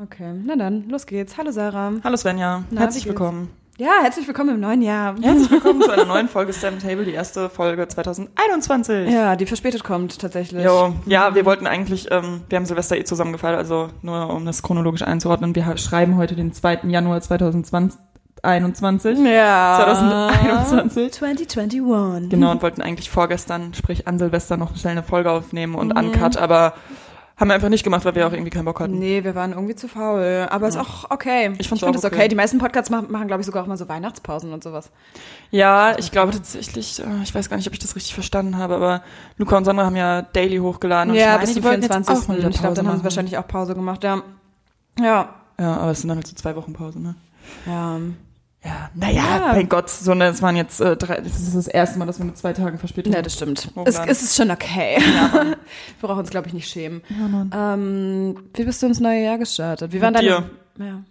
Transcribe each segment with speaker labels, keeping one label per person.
Speaker 1: Okay, na dann, los geht's. Hallo Sarah.
Speaker 2: Hallo Svenja,
Speaker 1: Na,
Speaker 2: herzlich willkommen.
Speaker 1: Ja, herzlich willkommen im neuen Jahr.
Speaker 2: Herzlich willkommen zu einer neuen Folge Stand Table, die erste Folge 2021.
Speaker 1: Ja, die verspätet kommt tatsächlich.
Speaker 2: Jo, ja, wir wollten eigentlich, ähm, wir haben Silvester eh zusammen gefeiert, also nur um das chronologisch einzuordnen, wir schreiben heute den 2. Januar 2021.
Speaker 1: Ja.
Speaker 2: 2021.
Speaker 1: 2021.
Speaker 2: Genau, und wollten eigentlich vorgestern, sprich an Silvester, noch schnell eine Folge aufnehmen und
Speaker 1: Mhm.
Speaker 2: uncut, aber haben wir einfach nicht gemacht, weil wir auch irgendwie keinen Bock hatten.
Speaker 1: Nee, wir waren irgendwie zu faul. Aber ist auch okay.
Speaker 2: Ich fand's
Speaker 1: finde es okay.
Speaker 2: okay.
Speaker 1: Die meisten Podcasts machen, machen glaube ich, sogar auch mal so Weihnachtspausen und sowas.
Speaker 2: Ja, ich glaube tatsächlich, äh, ich weiß gar nicht, ob ich das richtig verstanden habe, aber Luca und Sandra haben ja Daily hochgeladen. und
Speaker 1: ja,
Speaker 2: ich meine,
Speaker 1: bis
Speaker 2: die
Speaker 1: zum
Speaker 2: wollten jetzt
Speaker 1: 24.
Speaker 2: auch mal wieder
Speaker 1: Ich glaube, dann haben sie wahrscheinlich auch Pause gemacht, ja. Ja.
Speaker 2: Ja, aber es sind dann halt so zwei Wochen Pause, ne?
Speaker 1: Ja.
Speaker 2: Ja, naja,
Speaker 1: Ja.
Speaker 2: mein Gott, so, ne, es waren jetzt äh, drei, das ist das erste Mal, dass wir mit zwei Tagen Verspätung
Speaker 1: Ja, das stimmt.
Speaker 2: Oh,
Speaker 1: Es, es ist schon okay. wir brauchen uns, glaube ich, nicht schämen.
Speaker 2: Ja.
Speaker 1: Ähm, wie bist du ins neue Jahr gestartet? Wie waren deine... Ja.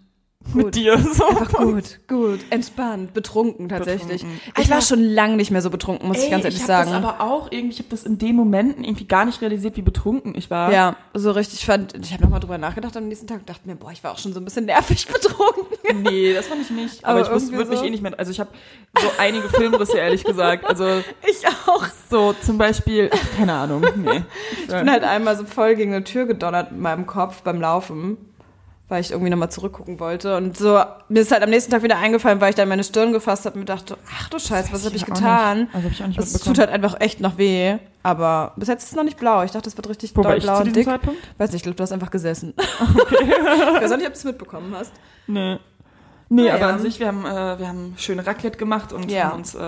Speaker 2: Mit dir, so.
Speaker 1: Einfach gut, gut, entspannt, betrunken tatsächlich.
Speaker 2: Betrunken.
Speaker 1: Ich war
Speaker 2: Alter.
Speaker 1: schon lange nicht mehr so betrunken, muss ich ganz ehrlich
Speaker 2: ich
Speaker 1: sagen.
Speaker 2: habe das aber auch irgendwie, ich habe das in den Momenten irgendwie gar nicht realisiert, wie betrunken ich war.
Speaker 1: ja, so richtig fand, ich habe nochmal drüber nachgedacht am nächsten Tag und dachte mir, boah, ich war auch schon so ein bisschen nervig betrunken.
Speaker 2: Nee, das fand ich nicht.
Speaker 1: Aber
Speaker 2: Aber, ich würde mich
Speaker 1: so.
Speaker 2: eh nicht mehr, also ich habe so einige Filmrisse, ehrlich gesagt. Also
Speaker 1: Ich auch.
Speaker 2: so zum Beispiel, ach, keine Ahnung, nee.
Speaker 1: Ich bin halt einmal so voll gegen eine Tür gedonnert mit meinem Kopf beim Laufen, weil ich irgendwie nochmal zurückgucken wollte. Und so, mir ist halt am nächsten Tag wieder eingefallen, weil ich dann meine Stirn gefasst habe und mir dachte, ach du Scheiße, was habe ich
Speaker 2: ich auch
Speaker 1: getan?
Speaker 2: Also hab ich auch nicht
Speaker 1: Es
Speaker 2: mitbekommen.
Speaker 1: tut halt einfach echt noch weh. Aber bis jetzt ist es noch nicht blau. Ich dachte, es wird richtig
Speaker 2: Wo
Speaker 1: doll
Speaker 2: ich
Speaker 1: blau und dick.
Speaker 2: Zeitpunkt?
Speaker 1: Weiß nicht, ich glaube, du hast einfach gesessen. ich weiß auch nicht, ob du es mitbekommen hast.
Speaker 2: Nee. Nee,
Speaker 1: Ah,
Speaker 2: aber
Speaker 1: ja.
Speaker 2: an sich, wir haben, äh, wir haben schön Raclette gemacht und
Speaker 1: Ja.
Speaker 2: haben uns äh,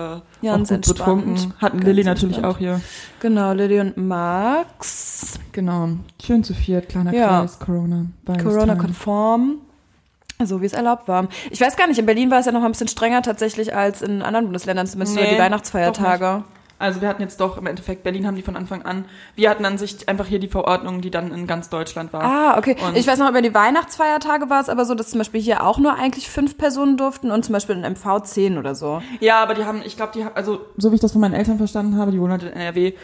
Speaker 1: Ja,
Speaker 2: auch gut betrunken. Hatten
Speaker 1: Ganz
Speaker 2: Lilly natürlich
Speaker 1: entspannt.
Speaker 2: auch hier.
Speaker 1: Genau, Lilly und Max.
Speaker 2: Genau. Schön zu viert, kleiner
Speaker 1: Ja.
Speaker 2: Kreis, Corona.
Speaker 1: Corona-konform. So wie es erlaubt war. Ich weiß gar nicht, in Berlin war es ja noch ein bisschen strenger tatsächlich als in anderen Bundesländern, zumindest über
Speaker 2: Nee,
Speaker 1: die Weihnachtsfeiertage.
Speaker 2: Also wir hatten jetzt doch im Endeffekt, Berlin haben die von Anfang an, wir hatten an sich einfach hier die Verordnung, die dann in ganz Deutschland war.
Speaker 1: Ah, okay.
Speaker 2: Und-
Speaker 1: ich weiß noch, über die Weihnachtsfeiertage war es aber so, dass zum Beispiel hier auch nur eigentlich fünf Personen durften und zum Beispiel in MV zehn oder so.
Speaker 2: Ja, aber die haben, ich glaube, die haben, also so wie ich das von meinen Eltern verstanden habe, die wohnen halt in NRW,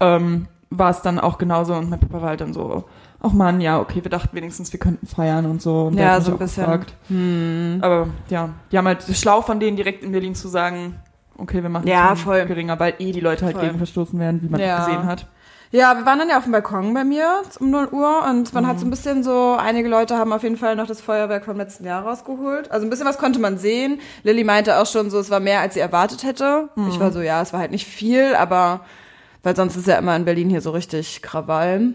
Speaker 2: ähm, war es dann auch genauso und mein Papa war halt dann so, ach man, ja, okay, wir dachten wenigstens, wir könnten feiern und so. Und
Speaker 1: Ja, so ein bisschen.
Speaker 2: gefragt.
Speaker 1: Hm.
Speaker 2: Aber ja, die haben halt schlau von denen direkt in Berlin zu sagen, okay, wir machen
Speaker 1: Ja,
Speaker 2: es
Speaker 1: voll.
Speaker 2: geringer, weil eh die Leute halt
Speaker 1: Voll.
Speaker 2: gegen verstoßen werden, wie man
Speaker 1: Ja.
Speaker 2: gesehen hat.
Speaker 1: Ja, wir waren dann ja auf dem Balkon bei mir um 0 Uhr und man hat
Speaker 2: Mhm.
Speaker 1: so ein bisschen so, einige Leute haben auf jeden Fall noch das Feuerwerk vom letzten Jahr rausgeholt. Also ein bisschen was konnte man sehen. Lilly meinte auch schon so, es war mehr, als sie erwartet hätte. Ich
Speaker 2: Mhm.
Speaker 1: war so, ja, es war halt nicht viel, aber weil sonst ist ja immer in Berlin hier so richtig Krawall.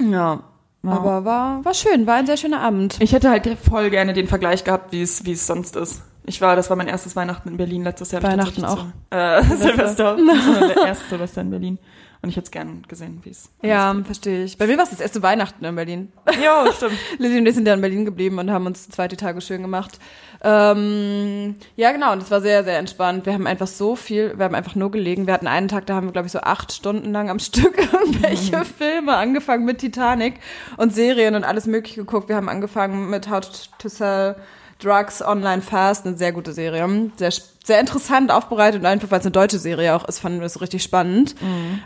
Speaker 1: Ja.
Speaker 2: Ja.
Speaker 1: Aber war, war schön, war ein sehr schöner Abend.
Speaker 2: Ich hätte halt voll gerne den Vergleich gehabt, wie es wie es sonst ist. Ich war, das war mein erstes Weihnachten in Berlin letztes Jahr.
Speaker 1: Weihnachten
Speaker 2: tatsächlich Zu, äh, Silvester. Silvester. der erste Silvester in Berlin. Und ich hätte es gern gesehen, wie es.
Speaker 1: Ja, verstehe ich. Bei mir war es das erste Weihnachten in Berlin.
Speaker 2: Ja, stimmt.
Speaker 1: Lilly und ich sind ja in Berlin geblieben und haben uns zwei die Tage schön gemacht. Ähm, ja, genau, und es war sehr, sehr entspannt. Wir haben einfach so viel, wir haben einfach nur gelegen. Wir hatten einen Tag, da haben wir, glaube ich, so acht Stunden lang am Stück irgendwelche Filme, angefangen mit Titanic und Serien und alles mögliche geguckt. Wir haben angefangen mit How to Sell Drugs Online Fast, eine sehr gute Serie. Sehr, sehr interessant aufbereitet und einfach, weil es eine deutsche Serie auch ist, fanden wir es richtig spannend.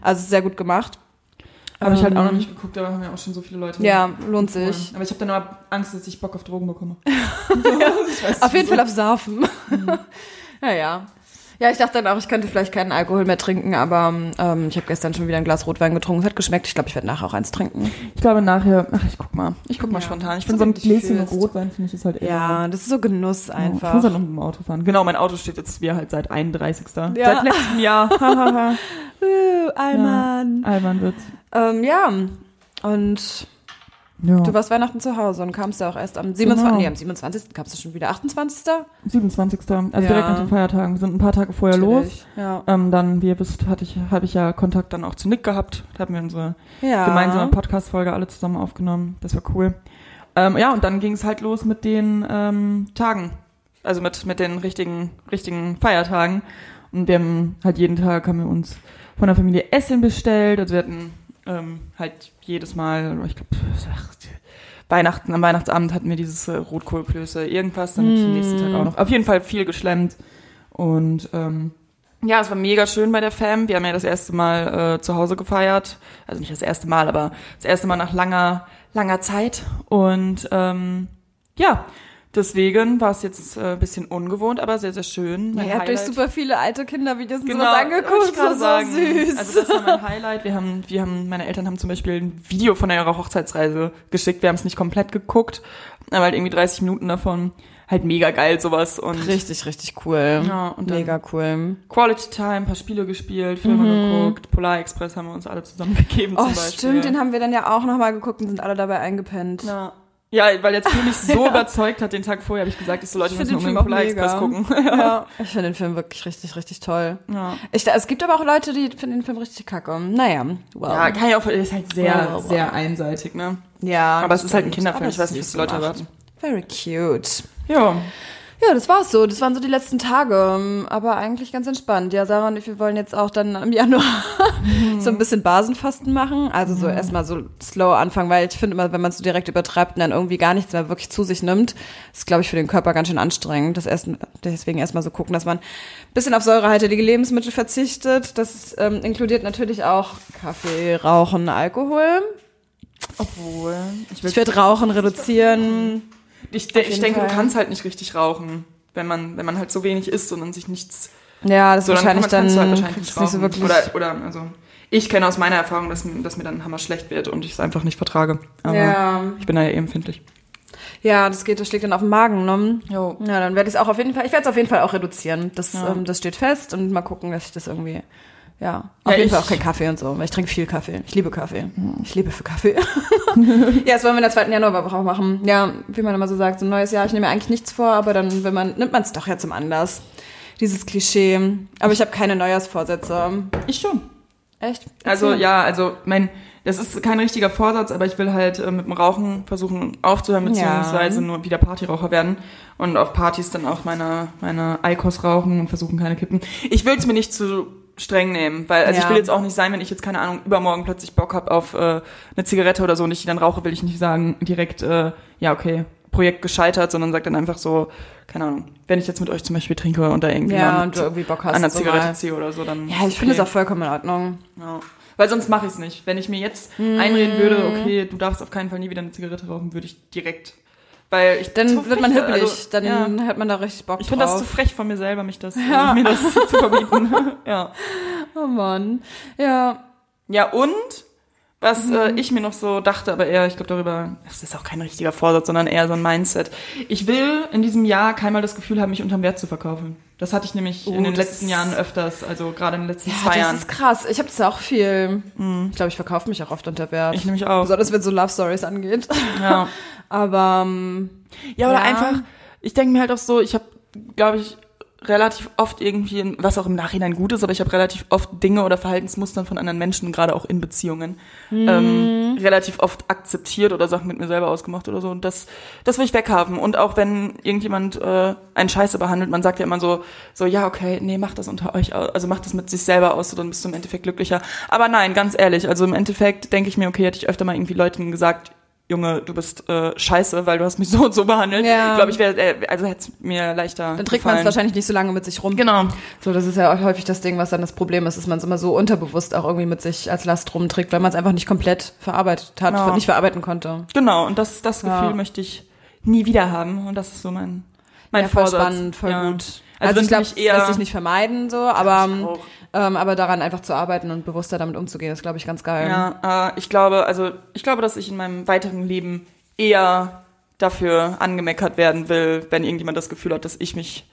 Speaker 1: Also sehr gut gemacht.
Speaker 2: Habe ich halt auch noch
Speaker 1: Ähm,
Speaker 2: nicht geguckt, aber haben ja auch schon so viele Leute.
Speaker 1: Ja, lohnt sich.
Speaker 2: Aber ich habe dann immer Angst, dass ich Bock auf Drogen bekomme.
Speaker 1: Auf jeden Fall auf Saufen. naja. Ja, ich dachte dann auch, ich könnte vielleicht keinen Alkohol mehr trinken, aber ähm, ich habe gestern schon wieder ein Glas Rotwein getrunken. Es hat geschmeckt. Ich glaube, ich werde nachher auch eins trinken.
Speaker 2: Ich glaube nachher, ach, ich guck mal. Ich guck mal
Speaker 1: Ja.
Speaker 2: spontan. Ich finde so ein Gläschen
Speaker 1: fühlst.
Speaker 2: Rotwein, finde ich, ist halt eher.
Speaker 1: Ja, das ist so Genuss
Speaker 2: Ich
Speaker 1: einfach.
Speaker 2: muss halt noch mit dem Auto fahren. Genau, mein Auto steht jetzt wie halt seit 31.
Speaker 1: Ja.
Speaker 2: Seit letztem Jahr.
Speaker 1: Uh, Alman.
Speaker 2: Albern wird's.
Speaker 1: Ähm, ja, und
Speaker 2: Ja.
Speaker 1: du warst Weihnachten zu Hause und kamst ja auch erst am 27.
Speaker 2: Genau.
Speaker 1: Nee, am 27. kamst du schon wieder. 28.
Speaker 2: 27. Also
Speaker 1: Ja.
Speaker 2: direkt nach den Feiertagen. Wir sind ein paar Tage vorher los.
Speaker 1: Natürlich. Ja.
Speaker 2: Ähm, dann, wie ihr wisst, hatte ich, habe ich ja Kontakt dann auch zu Nick gehabt. Da haben wir unsere
Speaker 1: ja.
Speaker 2: gemeinsame Podcast-Folge alle zusammen aufgenommen. Das war cool. Ähm, ja, und dann ging es halt los mit den ähm, Tagen. Also mit, mit den richtigen, richtigen Feiertagen. Und wir haben halt jeden Tag haben wir uns von der Familie Essen bestellt. Also wir hatten ähm, halt jedes Mal, ich glaube, Weihnachten, am Weihnachtsabend hatten wir dieses äh, Rotkohlklöße, irgendwas, dann mm. am nächsten Tag auch noch. Auf jeden Fall viel geschlemmt. Und ähm, Ja, es war mega schön bei der Fam. Wir haben ja das erste Mal äh, zu Hause gefeiert. Also nicht das erste Mal, aber das erste Mal nach langer, langer Zeit. Und ähm, ja, deswegen war es jetzt äh, ein bisschen ungewohnt, aber sehr, sehr schön.
Speaker 1: Ja, ihr habt euch super viele alte Kindervideos und
Speaker 2: Genau,
Speaker 1: sowas angeguckt.
Speaker 2: ich
Speaker 1: Das war so süß.
Speaker 2: Also das war mein Highlight. Wir haben, wir haben, meine Eltern haben zum Beispiel ein Video von ihrer Hochzeitsreise geschickt. Wir haben es nicht komplett geguckt, aber halt irgendwie 30 Minuten davon. Halt mega geil sowas und
Speaker 1: Richtig, richtig cool.
Speaker 2: Ja, und
Speaker 1: Mega cool.
Speaker 2: Quality Time, ein paar Spiele gespielt, Filme geguckt, Polar Express haben wir uns alle zusammen gegeben
Speaker 1: Mhm. Oh,
Speaker 2: zum Beispiel.
Speaker 1: stimmt, den haben wir dann ja auch nochmal geguckt und sind alle dabei eingepennt.
Speaker 2: ja. Ja, weil jetzt Phil mich so überzeugt hat, den Tag vorher, habe ich gesagt, ich so Leute,
Speaker 1: Ich
Speaker 2: müssen
Speaker 1: den
Speaker 2: unbedingt
Speaker 1: Film
Speaker 2: Polar
Speaker 1: auch
Speaker 2: Express
Speaker 1: mega.
Speaker 2: gucken.
Speaker 1: Ja, ich finde den Film wirklich richtig, richtig toll.
Speaker 2: ja.
Speaker 1: Ich, es gibt aber auch Leute, die finden den Film richtig kacke. Naja, wow.
Speaker 2: ja, kann ich auch, ist halt sehr,
Speaker 1: Wow,
Speaker 2: sehr einseitig, ne?
Speaker 1: Ja,
Speaker 2: Aber es ist halt ein. Kinderfilm, ich weiß nicht, was die Leute erwarten.
Speaker 1: Very cute.
Speaker 2: Ja.
Speaker 1: Ja, das war's so. Das waren so die letzten Tage. Aber eigentlich ganz entspannt. Ja, Sarah und ich, wir wollen jetzt auch dann im Januar so ein bisschen Basenfasten machen. Also so erstmal so slow anfangen, weil ich finde immer, wenn man es so direkt übertreibt und dann irgendwie gar nichts mehr wirklich zu sich nimmt, ist, glaube ich, für den Körper ganz schön anstrengend. Das erst, deswegen erstmal so gucken, dass man ein bisschen auf säurehaltige Lebensmittel verzichtet. Das ähm, inkludiert natürlich auch Kaffee, Rauchen, Alkohol.
Speaker 2: Obwohl, ich,
Speaker 1: Ich werde Rauchen reduzieren.
Speaker 2: Ich, ich denke,
Speaker 1: Fall.
Speaker 2: du kannst halt nicht richtig rauchen, wenn man, wenn man halt so wenig isst und dann sich nichts
Speaker 1: Ja, das
Speaker 2: so,
Speaker 1: ist wahrscheinlich
Speaker 2: kann man-
Speaker 1: dann,
Speaker 2: kannst du halt wahrscheinlich nicht
Speaker 1: nicht so
Speaker 2: rauchen.
Speaker 1: wirklich.
Speaker 2: Oder, oder, also, ich kenne aus meiner Erfahrung, dass, mir- dass mir dann hammer schlecht wird und ich es einfach nicht vertrage. Aber
Speaker 1: ja.
Speaker 2: ich bin da ja eh empfindlich.
Speaker 1: Ja, das geht, das schlägt dann auf den Magen, ne?
Speaker 2: Jo.
Speaker 1: Ja, dann werde ich es auch auf jeden Fall, ich werde es auf jeden Fall auch reduzieren. Das,
Speaker 2: Ja.
Speaker 1: ähm, das steht fest und mal gucken, dass ich das irgendwie, ja, auf
Speaker 2: Ja,
Speaker 1: jeden Fall auch kein Kaffee und so, weil ich trinke viel Kaffee. Ich liebe Kaffee. Ich lebe für Kaffee. ja, das wollen wir in der zweiten Januarwoche auch machen. Ja, wie man immer so sagt, so ein neues Jahr, ich nehme mir eigentlich nichts vor, aber dann, wenn man, nimmt man es doch ja zum Anlass. Dieses Klischee. Aber ich habe keine Neujahrsvorsätze.
Speaker 2: Ich schon.
Speaker 1: Echt?
Speaker 2: Also
Speaker 1: Erzähl.
Speaker 2: ja, also mein, das ist kein richtiger Vorsatz, aber ich will halt äh, mit dem Rauchen versuchen aufzuhören, beziehungsweise nur wieder Partyraucher werden und auf Partys dann auch meine, meine Eikos rauchen und versuchen keine Kippen. Ich will es mir nicht zu streng nehmen, weil also
Speaker 1: Ja.
Speaker 2: ich will jetzt auch nicht sein, wenn ich jetzt keine Ahnung übermorgen plötzlich Bock habe auf äh, eine Zigarette oder so und ich die dann rauche, will ich nicht sagen direkt äh, ja okay Projekt gescheitert, sondern sag dann einfach so keine Ahnung, wenn ich jetzt mit euch zum Beispiel trinke und da irgendwie
Speaker 1: Ja, und irgendwie Bock hast.
Speaker 2: an der
Speaker 1: so
Speaker 2: Zigarette ziehe oder so, dann
Speaker 1: Ja, ich
Speaker 2: ist
Speaker 1: finde es
Speaker 2: okay.
Speaker 1: auch vollkommen in Ordnung.
Speaker 2: Ja. Weil sonst mache ich es nicht. Wenn ich mir jetzt einreden würde, okay, du darfst auf keinen Fall nie wieder eine Zigarette rauchen, würde ich direkt. Weil ich
Speaker 1: Dann wird man hibbelig,
Speaker 2: also,
Speaker 1: dann
Speaker 2: ja.
Speaker 1: hat man da richtig Bock
Speaker 2: Ich finde das
Speaker 1: drauf.
Speaker 2: zu frech von mir selber, mich das,
Speaker 1: Ja.
Speaker 2: mir das zu verbieten. ja.
Speaker 1: Oh Mann. Ja.
Speaker 2: Ja, und was äh,
Speaker 1: Mhm.
Speaker 2: ich mir noch so dachte, aber eher, ich glaube darüber, das ist auch kein richtiger Vorsatz, sondern eher so ein Mindset. Ich will in diesem Jahr keinmal das Gefühl haben, mich unterm Wert zu verkaufen. Das hatte ich nämlich
Speaker 1: Oh,
Speaker 2: in den
Speaker 1: das
Speaker 2: letzten Jahren öfters, also gerade in den letzten
Speaker 1: Ja,
Speaker 2: zwei
Speaker 1: das
Speaker 2: Jahren.
Speaker 1: ist krass. Ich habe das auch viel. Ich glaube, ich verkaufe mich auch oft unter Wert.
Speaker 2: Ich nämlich auch.
Speaker 1: Besonders wenn es so Love Stories angeht.
Speaker 2: Ja.
Speaker 1: Aber ähm,
Speaker 2: Ja, oder
Speaker 1: Ja.
Speaker 2: einfach, ich denke mir halt auch so, ich habe, glaube ich, relativ oft irgendwie, was auch im Nachhinein gut ist, aber ich habe relativ oft Dinge oder Verhaltensmustern von anderen Menschen, gerade auch in Beziehungen, ähm, relativ oft akzeptiert oder Sachen mit mir selber ausgemacht oder so. Und das, das will ich weghaben. Und auch wenn irgendjemand äh, einen Scheiße behandelt, man sagt ja immer so, so, ja, okay, nee, mach das unter euch aus, also mach das mit sich selber aus, so dann bist du im Endeffekt glücklicher. Aber nein, ganz ehrlich, also im Endeffekt denke ich mir, okay, hätte ich öfter mal irgendwie Leuten gesagt, Junge, du bist äh, scheiße, weil du hast mich so und so behandelt.
Speaker 1: Ja.
Speaker 2: Ich glaube, ich wäre, äh, also hätte es mir leichter
Speaker 1: dann trägt man es wahrscheinlich nicht so lange mit sich rum.
Speaker 2: Genau.
Speaker 1: So, das ist ja auch häufig das Ding, was dann das Problem ist, dass man es immer so unterbewusst auch irgendwie mit sich als Last rumträgt, weil man es einfach nicht komplett verarbeitet hat,
Speaker 2: Ja.
Speaker 1: nicht verarbeiten konnte.
Speaker 2: Genau, und das, das
Speaker 1: Ja.
Speaker 2: Gefühl möchte ich nie wieder haben. Und das ist so mein, mein
Speaker 1: ja, voll
Speaker 2: Vorsatz.
Speaker 1: spannend, voll gut.
Speaker 2: Also,
Speaker 1: Also, ich glaube,
Speaker 2: eher-
Speaker 1: lässt sich nicht vermeiden, so, aber. Ähm, aber daran einfach zu arbeiten und bewusster damit umzugehen, ist, glaube ich, ganz geil.
Speaker 2: Ja, äh, ich glaube, also ich glaube, dass ich in meinem weiteren Leben eher dafür angemeckert werden will, wenn irgendjemand das Gefühl hat, dass ich mich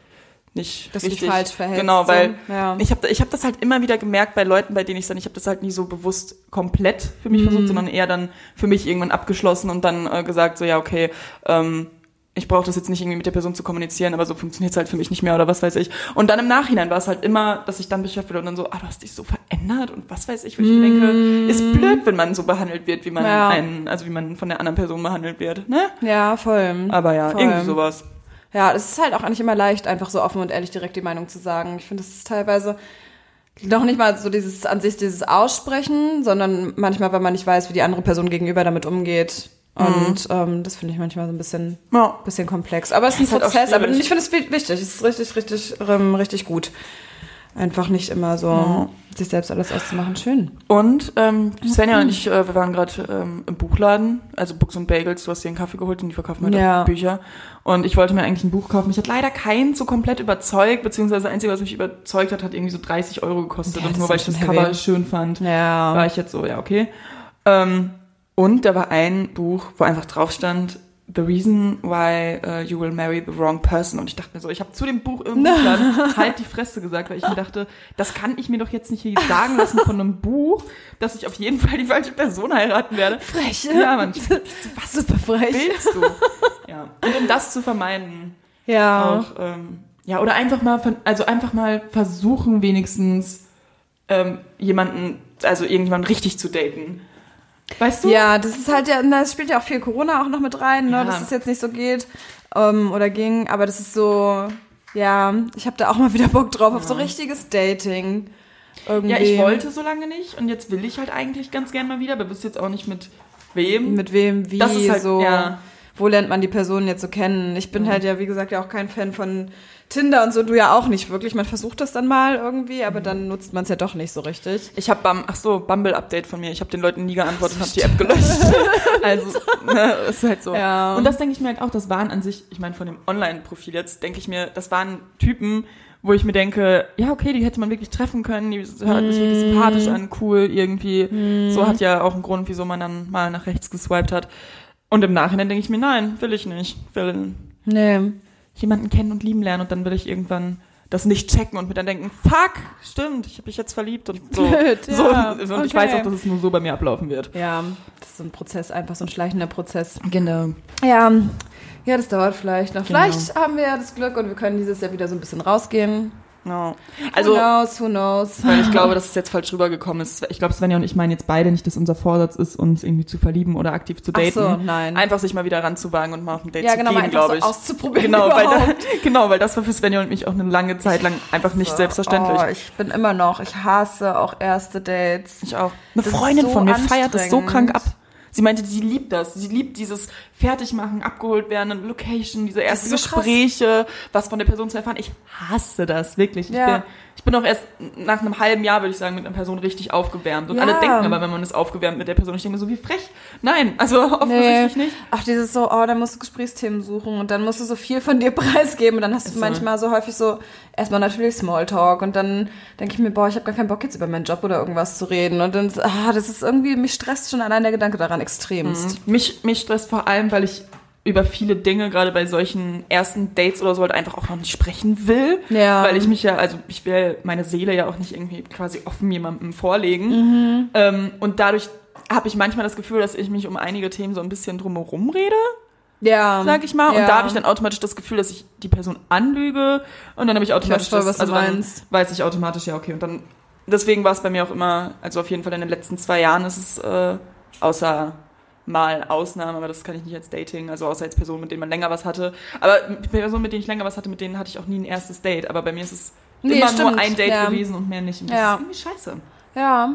Speaker 2: nicht
Speaker 1: Dass
Speaker 2: richtig
Speaker 1: falsch verhältst,
Speaker 2: Genau,
Speaker 1: so.
Speaker 2: weil
Speaker 1: Ja.
Speaker 2: ich habe ich hab das halt immer wieder gemerkt bei Leuten, bei denen ich dann, ich habe das halt nie so bewusst komplett für mich
Speaker 1: Mhm.
Speaker 2: versucht, sondern eher dann für mich irgendwann abgeschlossen und dann äh, gesagt, so ja, okay, ähm, ich brauche das jetzt nicht irgendwie mit der Person zu kommunizieren, aber so funktioniert's halt für mich nicht mehr oder was weiß ich. Und dann im Nachhinein war es halt immer, dass ich dann beschäftigt wurde und dann so, ah, du hast dich so verändert und was weiß ich, wo ich mir denke, ist blöd, wenn man so behandelt wird, wie man.
Speaker 1: Ja.
Speaker 2: einen, also wie man von der anderen Person behandelt wird, ne?
Speaker 1: Ja, voll.
Speaker 2: Aber ja,
Speaker 1: Voll.
Speaker 2: irgendwie sowas.
Speaker 1: Ja, es ist halt auch nicht immer leicht, einfach so offen und ehrlich direkt die Meinung zu sagen. Ich finde, es ist teilweise noch nicht mal so dieses an sich dieses Aussprechen, sondern manchmal, weil man nicht weiß, wie die andere Person gegenüber damit umgeht. Und ähm, das finde ich manchmal so ein bisschen,
Speaker 2: Ja.
Speaker 1: bisschen komplex. Aber es ist
Speaker 2: Ist
Speaker 1: ein
Speaker 2: halt auch
Speaker 1: Prozess, aber ich finde es wi- wichtig. Es ist richtig, richtig, ähm, richtig gut. einfach nicht immer so
Speaker 2: Ja.
Speaker 1: sich selbst alles auszumachen. Schön.
Speaker 2: Und ähm, Svenja und ich, äh, wir waren gerade ähm, im Buchladen, also Books und Bagels, du hast dir einen Kaffee geholt und die verkaufen halt
Speaker 1: Ja.
Speaker 2: Bücher. Und ich wollte mir eigentlich ein Buch kaufen. Mich hat leider keins so komplett überzeugt, beziehungsweise das Einzige, was mich überzeugt hat, hat irgendwie so 30 Euro gekostet.
Speaker 1: Ja,
Speaker 2: und nur weil
Speaker 1: ist
Speaker 2: ich das Cover schön fand,
Speaker 1: Ja.
Speaker 2: war ich jetzt so, ja, okay. Ähm, und da war ein Buch, wo einfach drauf stand, The Reason Why uh, You Will Marry the Wrong Person. Und ich dachte mir so, ich habe zu dem Buch im Buchladen halt die Fresse gesagt, weil ich mir dachte, das kann ich mir doch jetzt nicht hier sagen lassen von einem Buch, dass ich auf jeden Fall die falsche Person heiraten werde.
Speaker 1: Frech.
Speaker 2: Ja, man,
Speaker 1: Was super frech.
Speaker 2: willst du? Ja. Und um das zu vermeiden,
Speaker 1: Ja.
Speaker 2: auch, ähm, ja, oder einfach mal, von, also einfach mal versuchen, wenigstens ähm, jemanden, also irgendjemanden richtig zu daten. Weißt du?
Speaker 1: Ja, das ist halt ja, das spielt ja auch viel Corona auch noch mit rein, ne,
Speaker 2: Ja.
Speaker 1: dass es jetzt nicht so geht ähm, oder ging, aber das ist so, ja, ich habe da auch mal wieder Bock drauf auf so richtiges Dating. Irgendwie.
Speaker 2: Ja, ich wollte so lange nicht und jetzt will ich halt eigentlich ganz gern mal wieder, aber wüsste jetzt auch nicht mit wem.
Speaker 1: Mit wem, wie,
Speaker 2: Das ist halt-
Speaker 1: so.
Speaker 2: ja.
Speaker 1: Wo lernt man die Person jetzt so kennen? Ich bin halt ja, wie gesagt, ja auch kein Fan von Tinder und so, du ja auch nicht wirklich. Man versucht das dann mal irgendwie, aber dann nutzt man es ja doch nicht so richtig.
Speaker 2: Ich habe ach so, Bumble Update von mir. Ich habe den Leuten nie geantwortet und habe die App gelöscht. also, ne, ist halt so.
Speaker 1: Ja.
Speaker 2: Und das denke ich mir halt auch, das waren an sich, ich meine von dem Online-Profil jetzt, denke ich mir, das waren Typen, wo ich mir denke, ja, okay, die hätte man wirklich treffen können, die hört sich wirklich sympathisch an, cool, irgendwie. So hat ja auch einen Grund, wieso man dann mal nach rechts geswiped hat. Und im Nachhinein denke ich mir, nein, will ich nicht. Will
Speaker 1: Nee.
Speaker 2: jemanden kennen und lieben lernen und dann will ich irgendwann das nicht checken und mir dann denken, fuck, stimmt, ich habe mich jetzt verliebt und so.
Speaker 1: Blöd,
Speaker 2: so
Speaker 1: ja,
Speaker 2: und ich
Speaker 1: okay.
Speaker 2: weiß auch, dass es nur so bei mir ablaufen wird.
Speaker 1: Ja, das ist so ein Prozess, einfach so ein schleichender Prozess.
Speaker 2: Genau.
Speaker 1: Ja, ja, das dauert vielleicht noch.
Speaker 2: Genau.
Speaker 1: Vielleicht haben wir ja das Glück und wir können dieses Jahr wieder so ein bisschen rausgehen.
Speaker 2: No.
Speaker 1: Also, who knows, who knows.
Speaker 2: weil ich glaube, dass es jetzt falsch rübergekommen ist. Ich glaube, Svenja und ich meinen jetzt beide nicht, dass unser Vorsatz ist, uns irgendwie zu verlieben oder aktiv zu
Speaker 1: Ach
Speaker 2: daten.
Speaker 1: so, nein.
Speaker 2: Einfach sich mal wieder ranzuwagen und mal auf ein Date
Speaker 1: ja,
Speaker 2: zu
Speaker 1: genau, mal
Speaker 2: gehen, glaube
Speaker 1: so
Speaker 2: ich.
Speaker 1: auszuprobieren.
Speaker 2: Genau weil, da, genau, weil das war für Svenja und mich auch eine lange Zeit lang einfach nicht selbstverständlich.
Speaker 1: Oh, ich bin immer noch, ich hasse auch erste Dates.
Speaker 2: Ich auch. Eine
Speaker 1: Das
Speaker 2: Freundin
Speaker 1: so
Speaker 2: von mir feiert das so krank ab. Sie meinte, sie liebt das. Sie liebt dieses Fertigmachen, abgeholt werden, eine Location, diese ersten
Speaker 1: so krass.
Speaker 2: Gespräche, was von der Person zu erfahren. Ich hasse das, wirklich. Ich,
Speaker 1: Ja.
Speaker 2: bin, ich bin auch erst nach einem halben Jahr, würde ich sagen, mit einer Person richtig aufgewärmt. Und
Speaker 1: Ja.
Speaker 2: alle denken aber, wenn man ist aufgewärmt mit der Person, ich denke mir so, wie frech. Nein, also offensichtlich nicht.
Speaker 1: Ach, dieses so, oh, dann musst du Gesprächsthemen suchen und dann musst du so viel von dir preisgeben und dann hast
Speaker 2: Ist
Speaker 1: du manchmal so häufig so erstmal natürlich Smalltalk und dann denke ich mir, boah, ich habe gar keinen Bock jetzt über meinen Job oder irgendwas zu reden und dann, ah, das ist irgendwie, mich stresst schon allein der Gedanke daran extremst.
Speaker 2: Mich, mich stresst vor allem, weil ich über viele Dinge, gerade bei solchen ersten Dates oder so, halt einfach auch noch nicht sprechen will.
Speaker 1: Ja.
Speaker 2: Weil ich mich ja, also ich will meine Seele ja auch nicht irgendwie quasi offen jemandem vorlegen.
Speaker 1: Mhm.
Speaker 2: Ähm, und dadurch habe ich manchmal das Gefühl, dass ich mich um einige Themen so ein bisschen drumherum rede,
Speaker 1: Ja.
Speaker 2: sag ich mal.
Speaker 1: Ja.
Speaker 2: Und da habe ich dann automatisch das Gefühl, dass ich die Person anlüge. Und dann habe ich automatisch
Speaker 1: voll,
Speaker 2: das,
Speaker 1: was du
Speaker 2: also dann weiß ich automatisch, ja, okay. Und dann, deswegen war es bei mir auch immer, also auf jeden Fall in den letzten zwei Jahren ist es, äh, außer mal Ausnahmen, aber das kann ich nicht als Dating, also außer als Personen, mit denen man länger was hatte. Aber Personen, mit denen ich länger was hatte, mit denen hatte ich auch nie ein erstes Date. Aber bei mir ist es
Speaker 1: Nee,
Speaker 2: immer
Speaker 1: stimmt,
Speaker 2: nur ein Date
Speaker 1: ja.
Speaker 2: gewesen und mehr nicht. Und das
Speaker 1: Ja.
Speaker 2: ist irgendwie scheiße.
Speaker 1: Ja.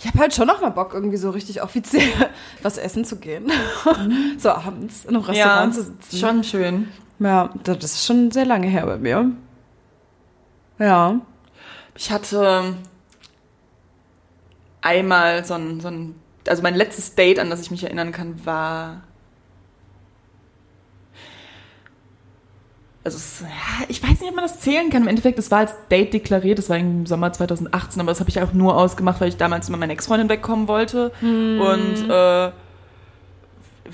Speaker 1: Ich habe halt schon noch mal Bock, irgendwie so richtig offiziell was essen zu gehen. so abends in einem Restaurant zu sitzen.
Speaker 2: schon schön.
Speaker 1: Ja, das ist schon sehr lange her bei mir. Ja.
Speaker 2: Ich hatte einmal so ein, so ein, also mein letztes Date, an das ich mich erinnern kann, war. Also, es, ja, ich weiß nicht, ob man das zählen kann. Im Endeffekt, es war als Date deklariert, das war im Sommer 2018, aber das habe ich auch nur ausgemacht, weil ich damals mit meiner Ex-Freundin wegkommen wollte. Und äh,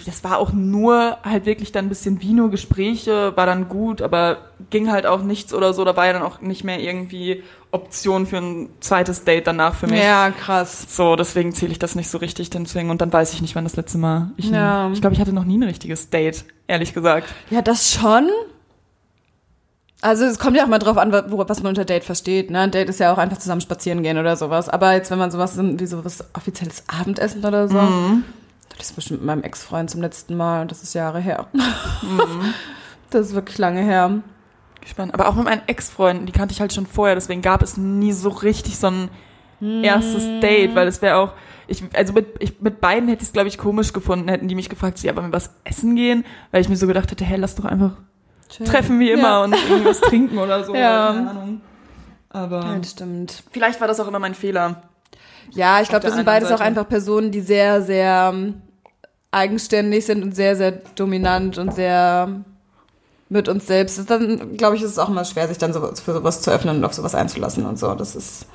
Speaker 2: das war auch nur halt wirklich dann ein bisschen Vino, Gespräche, war dann gut, aber ging halt auch nichts oder so. Da war ja dann auch nicht mehr irgendwie Option für ein zweites Date danach für mich.
Speaker 1: Ja, krass.
Speaker 2: So, deswegen zähle ich das nicht so richtig, deswegen. Und dann weiß ich nicht, wann das letzte Mal. Ich,
Speaker 1: Ja.
Speaker 2: ich glaube, ich hatte noch nie ein richtiges Date, ehrlich gesagt.
Speaker 1: Ja, das schon. Also es kommt ja auch mal drauf an, was man unter Date versteht. Ne? Ein Date ist ja auch einfach zusammen spazieren gehen oder sowas. Aber jetzt, wenn man sowas wie sowas offizielles Abendessen oder so, das ist bestimmt mit meinem Ex-Freund zum letzten Mal und das ist Jahre her. Das ist wirklich lange her.
Speaker 2: Gespannt. Aber auch mit meinen Ex-Freunden, die kannte ich halt schon vorher, deswegen gab es nie so richtig so ein erstes Date, weil es wäre auch, ich, also mit, ich, mit beiden hätte ich es, glaube ich, komisch gefunden, hätten die mich gefragt, so, ja, wollen wir was essen gehen? Weil ich mir so gedacht hätte, hey, lass doch einfach
Speaker 1: Schön.
Speaker 2: treffen wie immer
Speaker 1: Ja.
Speaker 2: und irgendwas trinken oder so.
Speaker 1: Ja.
Speaker 2: Keine Ahnung. Aber
Speaker 1: Ja, stimmt.
Speaker 2: vielleicht war das auch immer mein Fehler.
Speaker 1: Ja, ich glaube, wir sind beides auch
Speaker 2: Seite.
Speaker 1: einfach Personen, die sehr, sehr ähm, eigenständig sind und sehr, sehr dominant und sehr mit uns selbst. Ist Dann, glaube ich, ist es auch immer schwer, sich dann so, für sowas zu öffnen und auf sowas einzulassen und so. Das ist,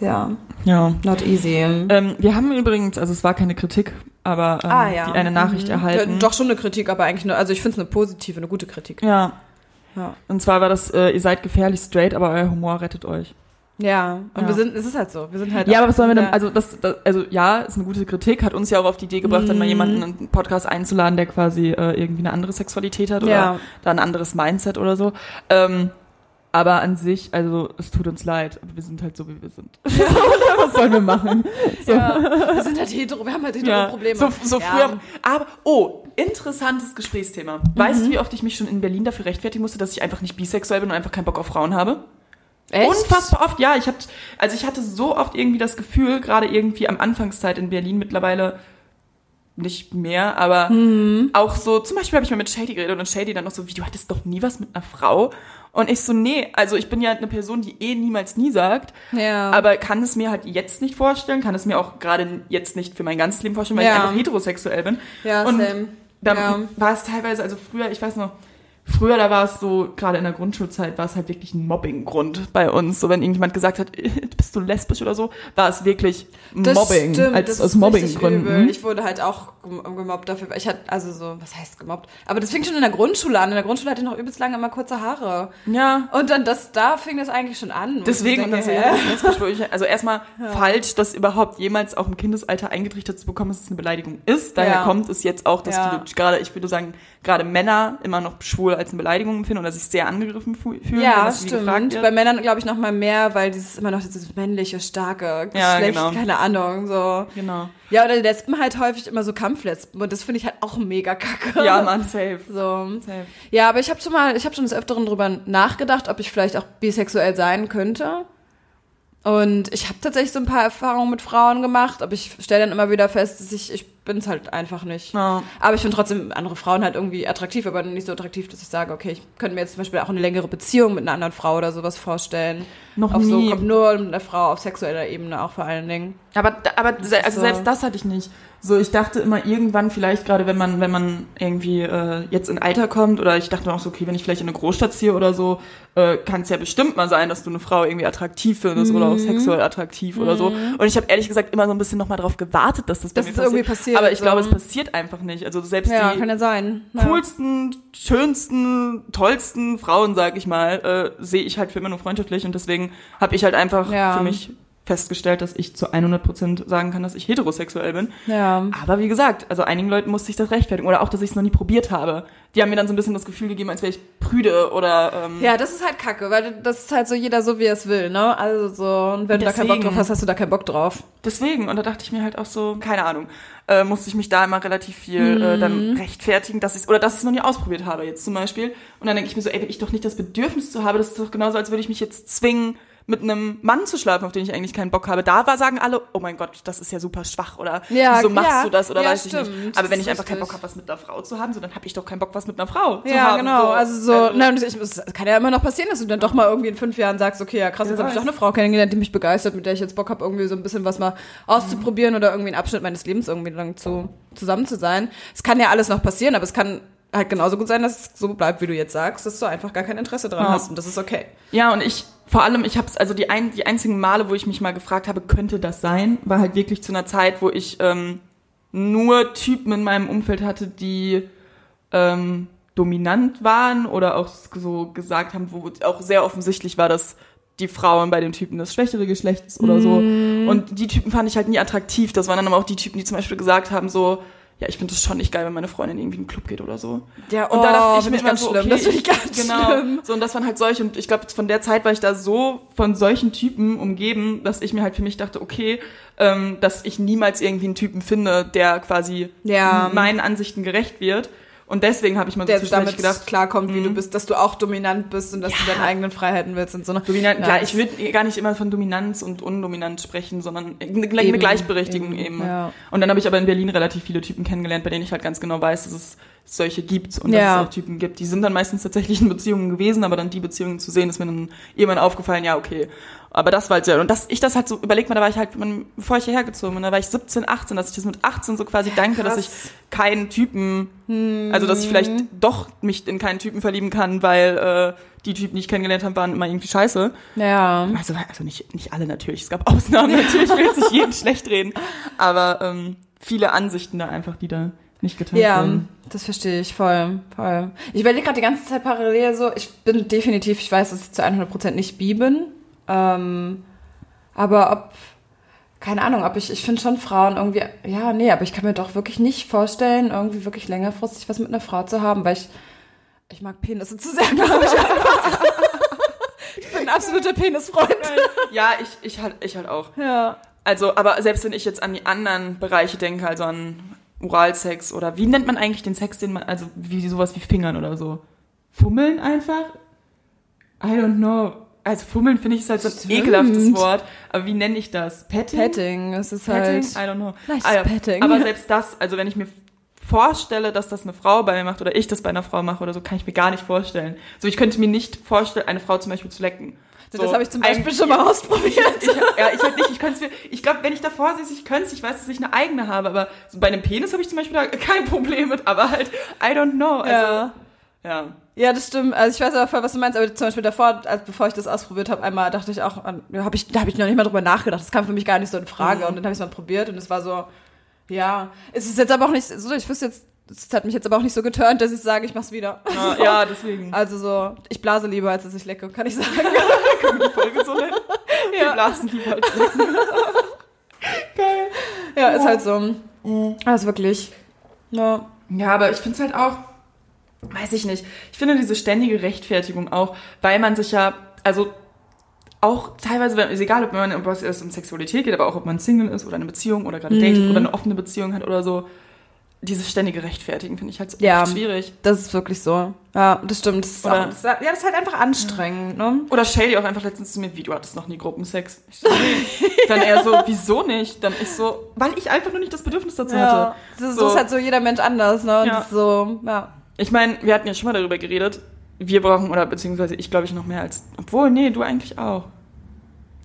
Speaker 1: ja,
Speaker 2: Ja.
Speaker 1: not easy.
Speaker 2: Ähm, wir haben übrigens, also es war keine Kritik, aber ähm,
Speaker 1: ah, ja.
Speaker 2: die eine Nachricht
Speaker 1: Mhm.
Speaker 2: erhalten.
Speaker 1: Ja, Doch schon eine Kritik, aber eigentlich nur, also ich finde es eine positive, eine gute Kritik.
Speaker 2: Ja.
Speaker 1: Ja.
Speaker 2: Und zwar war das, äh, ihr seid gefährlich straight, aber euer Humor rettet euch.
Speaker 1: Ja, und
Speaker 2: Ja.
Speaker 1: wir sind, es ist halt so, wir sind halt.
Speaker 2: Ja, aber was sollen wir denn,
Speaker 1: ja.
Speaker 2: also das, das, also ja, ist eine gute Kritik, hat uns ja auch auf die Idee gebracht, dann mal
Speaker 1: Mhm.
Speaker 2: jemanden in einen Podcast einzuladen, der quasi äh, irgendwie eine andere Sexualität hat oder
Speaker 1: Ja.
Speaker 2: da ein anderes Mindset oder so. Ähm, aber an sich, also es tut uns leid, aber wir sind halt so, wie wir sind. was sollen wir machen? So.
Speaker 1: Ja, wir sind halt hetero, wir haben halt hetero
Speaker 2: Ja,
Speaker 1: Probleme.
Speaker 2: so, so
Speaker 1: Ja.
Speaker 2: früher. Aber, oh, interessantes Gesprächsthema. Weißt du, wie oft ich mich schon in Berlin dafür rechtfertigen musste, dass ich einfach nicht bisexuell bin und einfach keinen Bock auf Frauen habe?
Speaker 1: Echt?
Speaker 2: Unfassbar oft, ja. Ich hab, also ich hatte so oft irgendwie das Gefühl, gerade irgendwie am Anfangszeit in Berlin mittlerweile nicht mehr, aber
Speaker 1: Mhm.
Speaker 2: auch so, zum Beispiel habe ich mal mit Shady geredet und Shady dann noch so, wie, du hattest doch nie was mit einer Frau? Und ich so, nee, also ich bin ja eine Person, die eh niemals nie sagt,
Speaker 1: Ja.
Speaker 2: aber kann es mir halt jetzt nicht vorstellen, kann es mir auch gerade jetzt nicht für mein ganzes Leben vorstellen, weil
Speaker 1: Ja.
Speaker 2: ich einfach heterosexuell bin.
Speaker 1: ja,
Speaker 2: und
Speaker 1: same.
Speaker 2: Da
Speaker 1: Ja.
Speaker 2: war es teilweise, also früher, ich weiß noch, früher, da war es so, gerade in der Grundschulzeit, war es halt wirklich ein Mobbinggrund bei uns. So, wenn irgendjemand gesagt hat, bist du lesbisch oder so, war es wirklich
Speaker 1: Das
Speaker 2: Mobbing.
Speaker 1: stimmt,
Speaker 2: als,
Speaker 1: das
Speaker 2: aus. Mobbinggründen.
Speaker 1: Ich wurde halt auch gem- gemobbt dafür. Ich hatte, also so, was heißt gemobbt? Aber das fing schon in der Grundschule an. In der Grundschule hatte ich noch übelst lange immer kurze Haare.
Speaker 2: Ja.
Speaker 1: Und dann das, da fing das eigentlich schon an.
Speaker 2: Deswegen,
Speaker 1: denke,
Speaker 2: ja, also erstmal falsch, dass überhaupt jemals auch im Kindesalter eingetrichtert zu bekommen, dass es eine Beleidigung ist. Daher
Speaker 1: Ja.
Speaker 2: kommt es jetzt auch, dass
Speaker 1: Ja.
Speaker 2: viele, gerade, ich würde sagen, gerade Männer immer noch schwul als eine Beleidigung empfinden oder sich sehr angegriffen fühlen.
Speaker 1: Ja, stimmt. Bei Männern glaube ich noch mal mehr, weil dieses immer noch dieses männliche, starke
Speaker 2: Ja,
Speaker 1: Geschlecht,
Speaker 2: genau.
Speaker 1: keine Ahnung, so.
Speaker 2: Genau.
Speaker 1: Ja, oder Lesben halt häufig immer so Kampflesben und das finde ich halt auch mega kacke.
Speaker 2: Ja, Mann, safe.
Speaker 1: So.
Speaker 2: Safe.
Speaker 1: Ja, aber ich habe schon mal, ich habe schon des Öfteren drüber nachgedacht, ob ich vielleicht auch bisexuell sein könnte. Und ich habe tatsächlich so ein paar Erfahrungen mit Frauen gemacht, aber ich stelle dann immer wieder fest, dass ich, ich bin es halt einfach nicht.
Speaker 2: Ja.
Speaker 1: Aber ich finde trotzdem andere Frauen halt irgendwie attraktiv, aber nicht so attraktiv, dass ich sage, okay, ich könnte mir jetzt zum Beispiel auch eine längere Beziehung mit einer anderen Frau oder sowas vorstellen.
Speaker 2: Noch
Speaker 1: auf
Speaker 2: nie.
Speaker 1: so, kommt nur mit einer Frau auf sexueller Ebene auch vor allen Dingen.
Speaker 2: Aber, aber
Speaker 1: ist
Speaker 2: also
Speaker 1: so.
Speaker 2: selbst das hatte ich nicht. So, ich dachte immer irgendwann vielleicht gerade, wenn man, wenn man irgendwie äh, jetzt in Alter kommt oder ich dachte auch so, okay, wenn ich vielleicht in eine Großstadt ziehe oder so, äh, kann es ja bestimmt mal sein, dass du eine Frau irgendwie attraktiv findest oder auch
Speaker 1: Mhm.
Speaker 2: sexuell attraktiv oder so. Und ich habe ehrlich gesagt immer so ein bisschen nochmal darauf gewartet, dass das bei
Speaker 1: Dass
Speaker 2: mir
Speaker 1: es irgendwie passiert,
Speaker 2: Aber ich
Speaker 1: so.
Speaker 2: glaube, es passiert einfach nicht. Also selbst
Speaker 1: Ja,
Speaker 2: die
Speaker 1: kann ja
Speaker 2: coolsten, schönsten, tollsten Frauen, sag ich mal, äh, sehe ich halt für immer nur freundschaftlich und deswegen habe ich halt einfach
Speaker 1: Ja.
Speaker 2: für mich festgestellt, dass ich zu 100% sagen kann, dass ich heterosexuell bin.
Speaker 1: Ja.
Speaker 2: Aber wie gesagt, also einigen Leuten musste ich das rechtfertigen oder auch, dass ich es noch nie probiert habe. Die haben mir dann so ein bisschen das Gefühl gegeben, als wäre ich prüde oder ähm,
Speaker 1: Ja, das ist halt kacke, weil das ist halt so jeder so, wie er es will, ne? Also so, und wenn du da keinen Bock
Speaker 2: Deswegen.
Speaker 1: drauf hast, hast du da keinen Bock drauf.
Speaker 2: Deswegen, und da dachte ich mir halt auch so, keine Ahnung, äh, musste ich mich da immer relativ viel äh, dann rechtfertigen, dass ich oder dass ich es noch nie ausprobiert habe, jetzt zum Beispiel. Und dann denke ich mir so, ey, wenn ich doch nicht das Bedürfnis zu habe, das ist doch genauso, als würde ich mich jetzt zwingen, mit einem Mann zu schlafen, auf den ich eigentlich keinen Bock habe. Da war, sagen alle, oh mein Gott, das ist ja super schwach oder
Speaker 1: Ja,
Speaker 2: wieso machst
Speaker 1: ja,
Speaker 2: du das oder
Speaker 1: ja,
Speaker 2: weiß ich
Speaker 1: stimmt,
Speaker 2: nicht. Aber wenn ich einfach keinen. Bock habe, was mit einer Frau zu haben, so dann habe ich doch keinen Bock, was mit einer Frau zu
Speaker 1: Ja,
Speaker 2: haben.
Speaker 1: genau. Also so, na, und ich, es kann ja immer noch passieren, dass du dann doch mal irgendwie in fünf Jahren sagst, okay, ja krass, jetzt habe ich doch eine Frau kennengelernt, die mich begeistert, mit der ich jetzt Bock habe, irgendwie so ein bisschen was mal auszuprobieren oder irgendwie einen Abschnitt meines Lebens irgendwie lang zu, zusammen zu sein. Es kann ja alles noch passieren, aber es kann halt genauso gut sein, dass es so bleibt, wie du jetzt sagst, dass du einfach gar kein Interesse dran
Speaker 2: Ja.
Speaker 1: hast und das ist okay.
Speaker 2: Ja, und ich, vor allem, ich habe es, also die, ein, die einzigen Male, wo ich mich mal gefragt habe, könnte das sein, war halt wirklich zu einer Zeit, wo ich ähm, nur Typen in meinem Umfeld hatte, die ähm, dominant waren oder auch so gesagt haben, wo auch sehr offensichtlich war, dass die Frauen bei den Typen das schwächere Geschlecht ist oder so. Und die Typen fand ich halt nie attraktiv. Das waren dann aber auch die Typen, die zum Beispiel gesagt haben, so, ja, ich finde das schon nicht geil, wenn meine Freundin irgendwie in den Club geht oder so.
Speaker 1: Ja,
Speaker 2: Und da dachte ich
Speaker 1: find
Speaker 2: mir
Speaker 1: ganz
Speaker 2: so,
Speaker 1: schlimm.
Speaker 2: okay,
Speaker 1: das finde ich ganz
Speaker 2: genau.
Speaker 1: schlimm.
Speaker 2: So, und das waren halt solche, und ich glaube, von der Zeit war ich da so von solchen Typen umgeben, dass ich mir halt für mich dachte, okay, ähm, dass ich niemals irgendwie einen Typen finde, der quasi
Speaker 1: Ja.
Speaker 2: meinen Ansichten gerecht wird. Und deswegen habe ich mal so
Speaker 1: Der damit
Speaker 2: gedacht,
Speaker 1: klarkommt, wie
Speaker 2: Mhm.
Speaker 1: du bist, dass du auch dominant bist und dass du deine eigenen Freiheiten willst und so. ne?
Speaker 2: Dominant,
Speaker 1: Ja,
Speaker 2: klar, ich würde gar nicht immer von Dominanz und Undominanz sprechen, sondern eine, eine Gleichberechtigung eben.
Speaker 1: eben, ja.
Speaker 2: Und dann habe ich aber in Berlin relativ viele Typen kennengelernt, bei denen ich halt ganz genau weiß, dass es solche gibt und
Speaker 1: Ja.
Speaker 2: dass es auch Typen gibt. Die sind dann meistens tatsächlich in Beziehungen gewesen, aber dann die Beziehungen zu sehen, ist mir dann irgendwann aufgefallen, ja, okay. Aber das war halt so. Und dass ich das halt so, überleg mal, da war ich halt, bevor ich hierher gezogen bin, da war ich 17, 18, dass ich das mit 18 so quasi danke, dass ich keinen Typen, also dass ich vielleicht doch mich in keinen Typen verlieben kann, weil äh, die Typen, die ich kennengelernt habe, waren immer irgendwie scheiße.
Speaker 1: Ja.
Speaker 2: Also, also nicht, nicht alle natürlich, es gab Ausnahmen natürlich, ich will nicht jeden schlecht reden. Aber ähm, viele Ansichten da einfach, die da nicht geteilt
Speaker 1: Ja,
Speaker 2: werden.
Speaker 1: das verstehe ich voll, voll. Ich überlege gerade die ganze Zeit parallel so, ich bin definitiv, ich weiß, dass ich zu 100% nicht bi bin, ähm, aber ob, keine Ahnung, ob ich, ich finde schon Frauen irgendwie, ja, nee, aber ich kann mir doch wirklich nicht vorstellen, irgendwie wirklich längerfristig was mit einer Frau zu haben, weil ich, ich mag Penisse zu sehr, glaube ich. ich bin ein absoluter Penisfreund.
Speaker 2: Ja, ich, ich, halt, ich halt auch.
Speaker 1: Ja.
Speaker 2: Also, aber selbst wenn ich jetzt an die anderen Bereiche denke, also an Oralsex oder wie nennt man eigentlich den Sex, den man, also wie sowas wie Fingern oder so? Fummeln einfach? I don't know. Also Fummeln finde ich ist halt so ein
Speaker 1: Stimmt.
Speaker 2: ekelhaftes Wort. Aber wie nenne ich das? Petting?
Speaker 1: Petting, es ist
Speaker 2: Petting?
Speaker 1: halt.
Speaker 2: I don't know. Ah ja,
Speaker 1: Petting.
Speaker 2: Aber selbst das, also wenn ich mir vorstelle, dass das eine Frau bei mir macht oder ich das bei einer Frau mache oder so, kann ich mir gar nicht vorstellen. So, ich könnte mir nicht vorstellen, eine Frau zum Beispiel zu lecken. So,
Speaker 1: das habe ich zum Beispiel schon mal ausprobiert.
Speaker 2: ich, ja, ich halt nicht. Ich mir, ich glaube, wenn ich davor sitze, ich könnte es. Ich weiß, dass ich eine eigene habe, aber so bei einem Penis habe ich zum Beispiel da kein Problem mit. Aber halt, I don't know. Also,
Speaker 1: Ja.
Speaker 2: ja.
Speaker 1: Ja, das stimmt. Also ich weiß aber voll, was du meinst, aber zum Beispiel davor, als bevor ich das ausprobiert habe, einmal dachte ich auch, an, hab ich, da habe ich noch nicht mal drüber nachgedacht. Das kam für mich gar nicht so in Frage. Und dann habe ich es mal probiert und es war so, ja. Es ist jetzt aber auch nicht so, ich wüsste jetzt, es hat mich jetzt aber auch nicht so geturnt, dass ich sage, ich mach's wieder.
Speaker 2: Ja, ja, deswegen.
Speaker 1: Also so, ich blase lieber, als dass ich lecke, kann ich sagen.
Speaker 2: Wir die Folge so nennen? Wir
Speaker 1: Ja.
Speaker 2: blasen lieber als lecken. Geil.
Speaker 1: Ja, ist halt so. Also wirklich. Ja.
Speaker 2: Ja, aber ich finde es halt auch, weiß ich nicht, ich finde diese ständige Rechtfertigung auch, weil man sich ja, also auch teilweise, wenn- ist egal, ob man ob es erst um Sexualität geht, aber auch ob man Single ist oder eine Beziehung oder gerade datet oder eine offene Beziehung hat oder so, dieses ständige Rechtfertigen finde ich halt
Speaker 1: Ja.
Speaker 2: echt schwierig.
Speaker 1: Das ist wirklich so. Ja, das stimmt. Das ist
Speaker 2: Oder-
Speaker 1: auch, das, ist- ja, das ist halt einfach anstrengend, ne?
Speaker 2: Oder Shady auch einfach letztens zu mir, wie, du hattest noch nie Gruppensex? Ich so, nee. Dann er so, wieso nicht? Dann ich so, weil ich einfach nur nicht das Bedürfnis dazu
Speaker 1: Ja.
Speaker 2: hatte.
Speaker 1: Das ist,
Speaker 2: So.
Speaker 1: so ist halt so jeder Mensch anders, ne?
Speaker 2: Ja.
Speaker 1: so, ja.
Speaker 2: Ich meine, wir hatten ja schon mal darüber geredet, wir brauchen, oder beziehungsweise ich glaube ich noch mehr als, obwohl, nee, du eigentlich auch.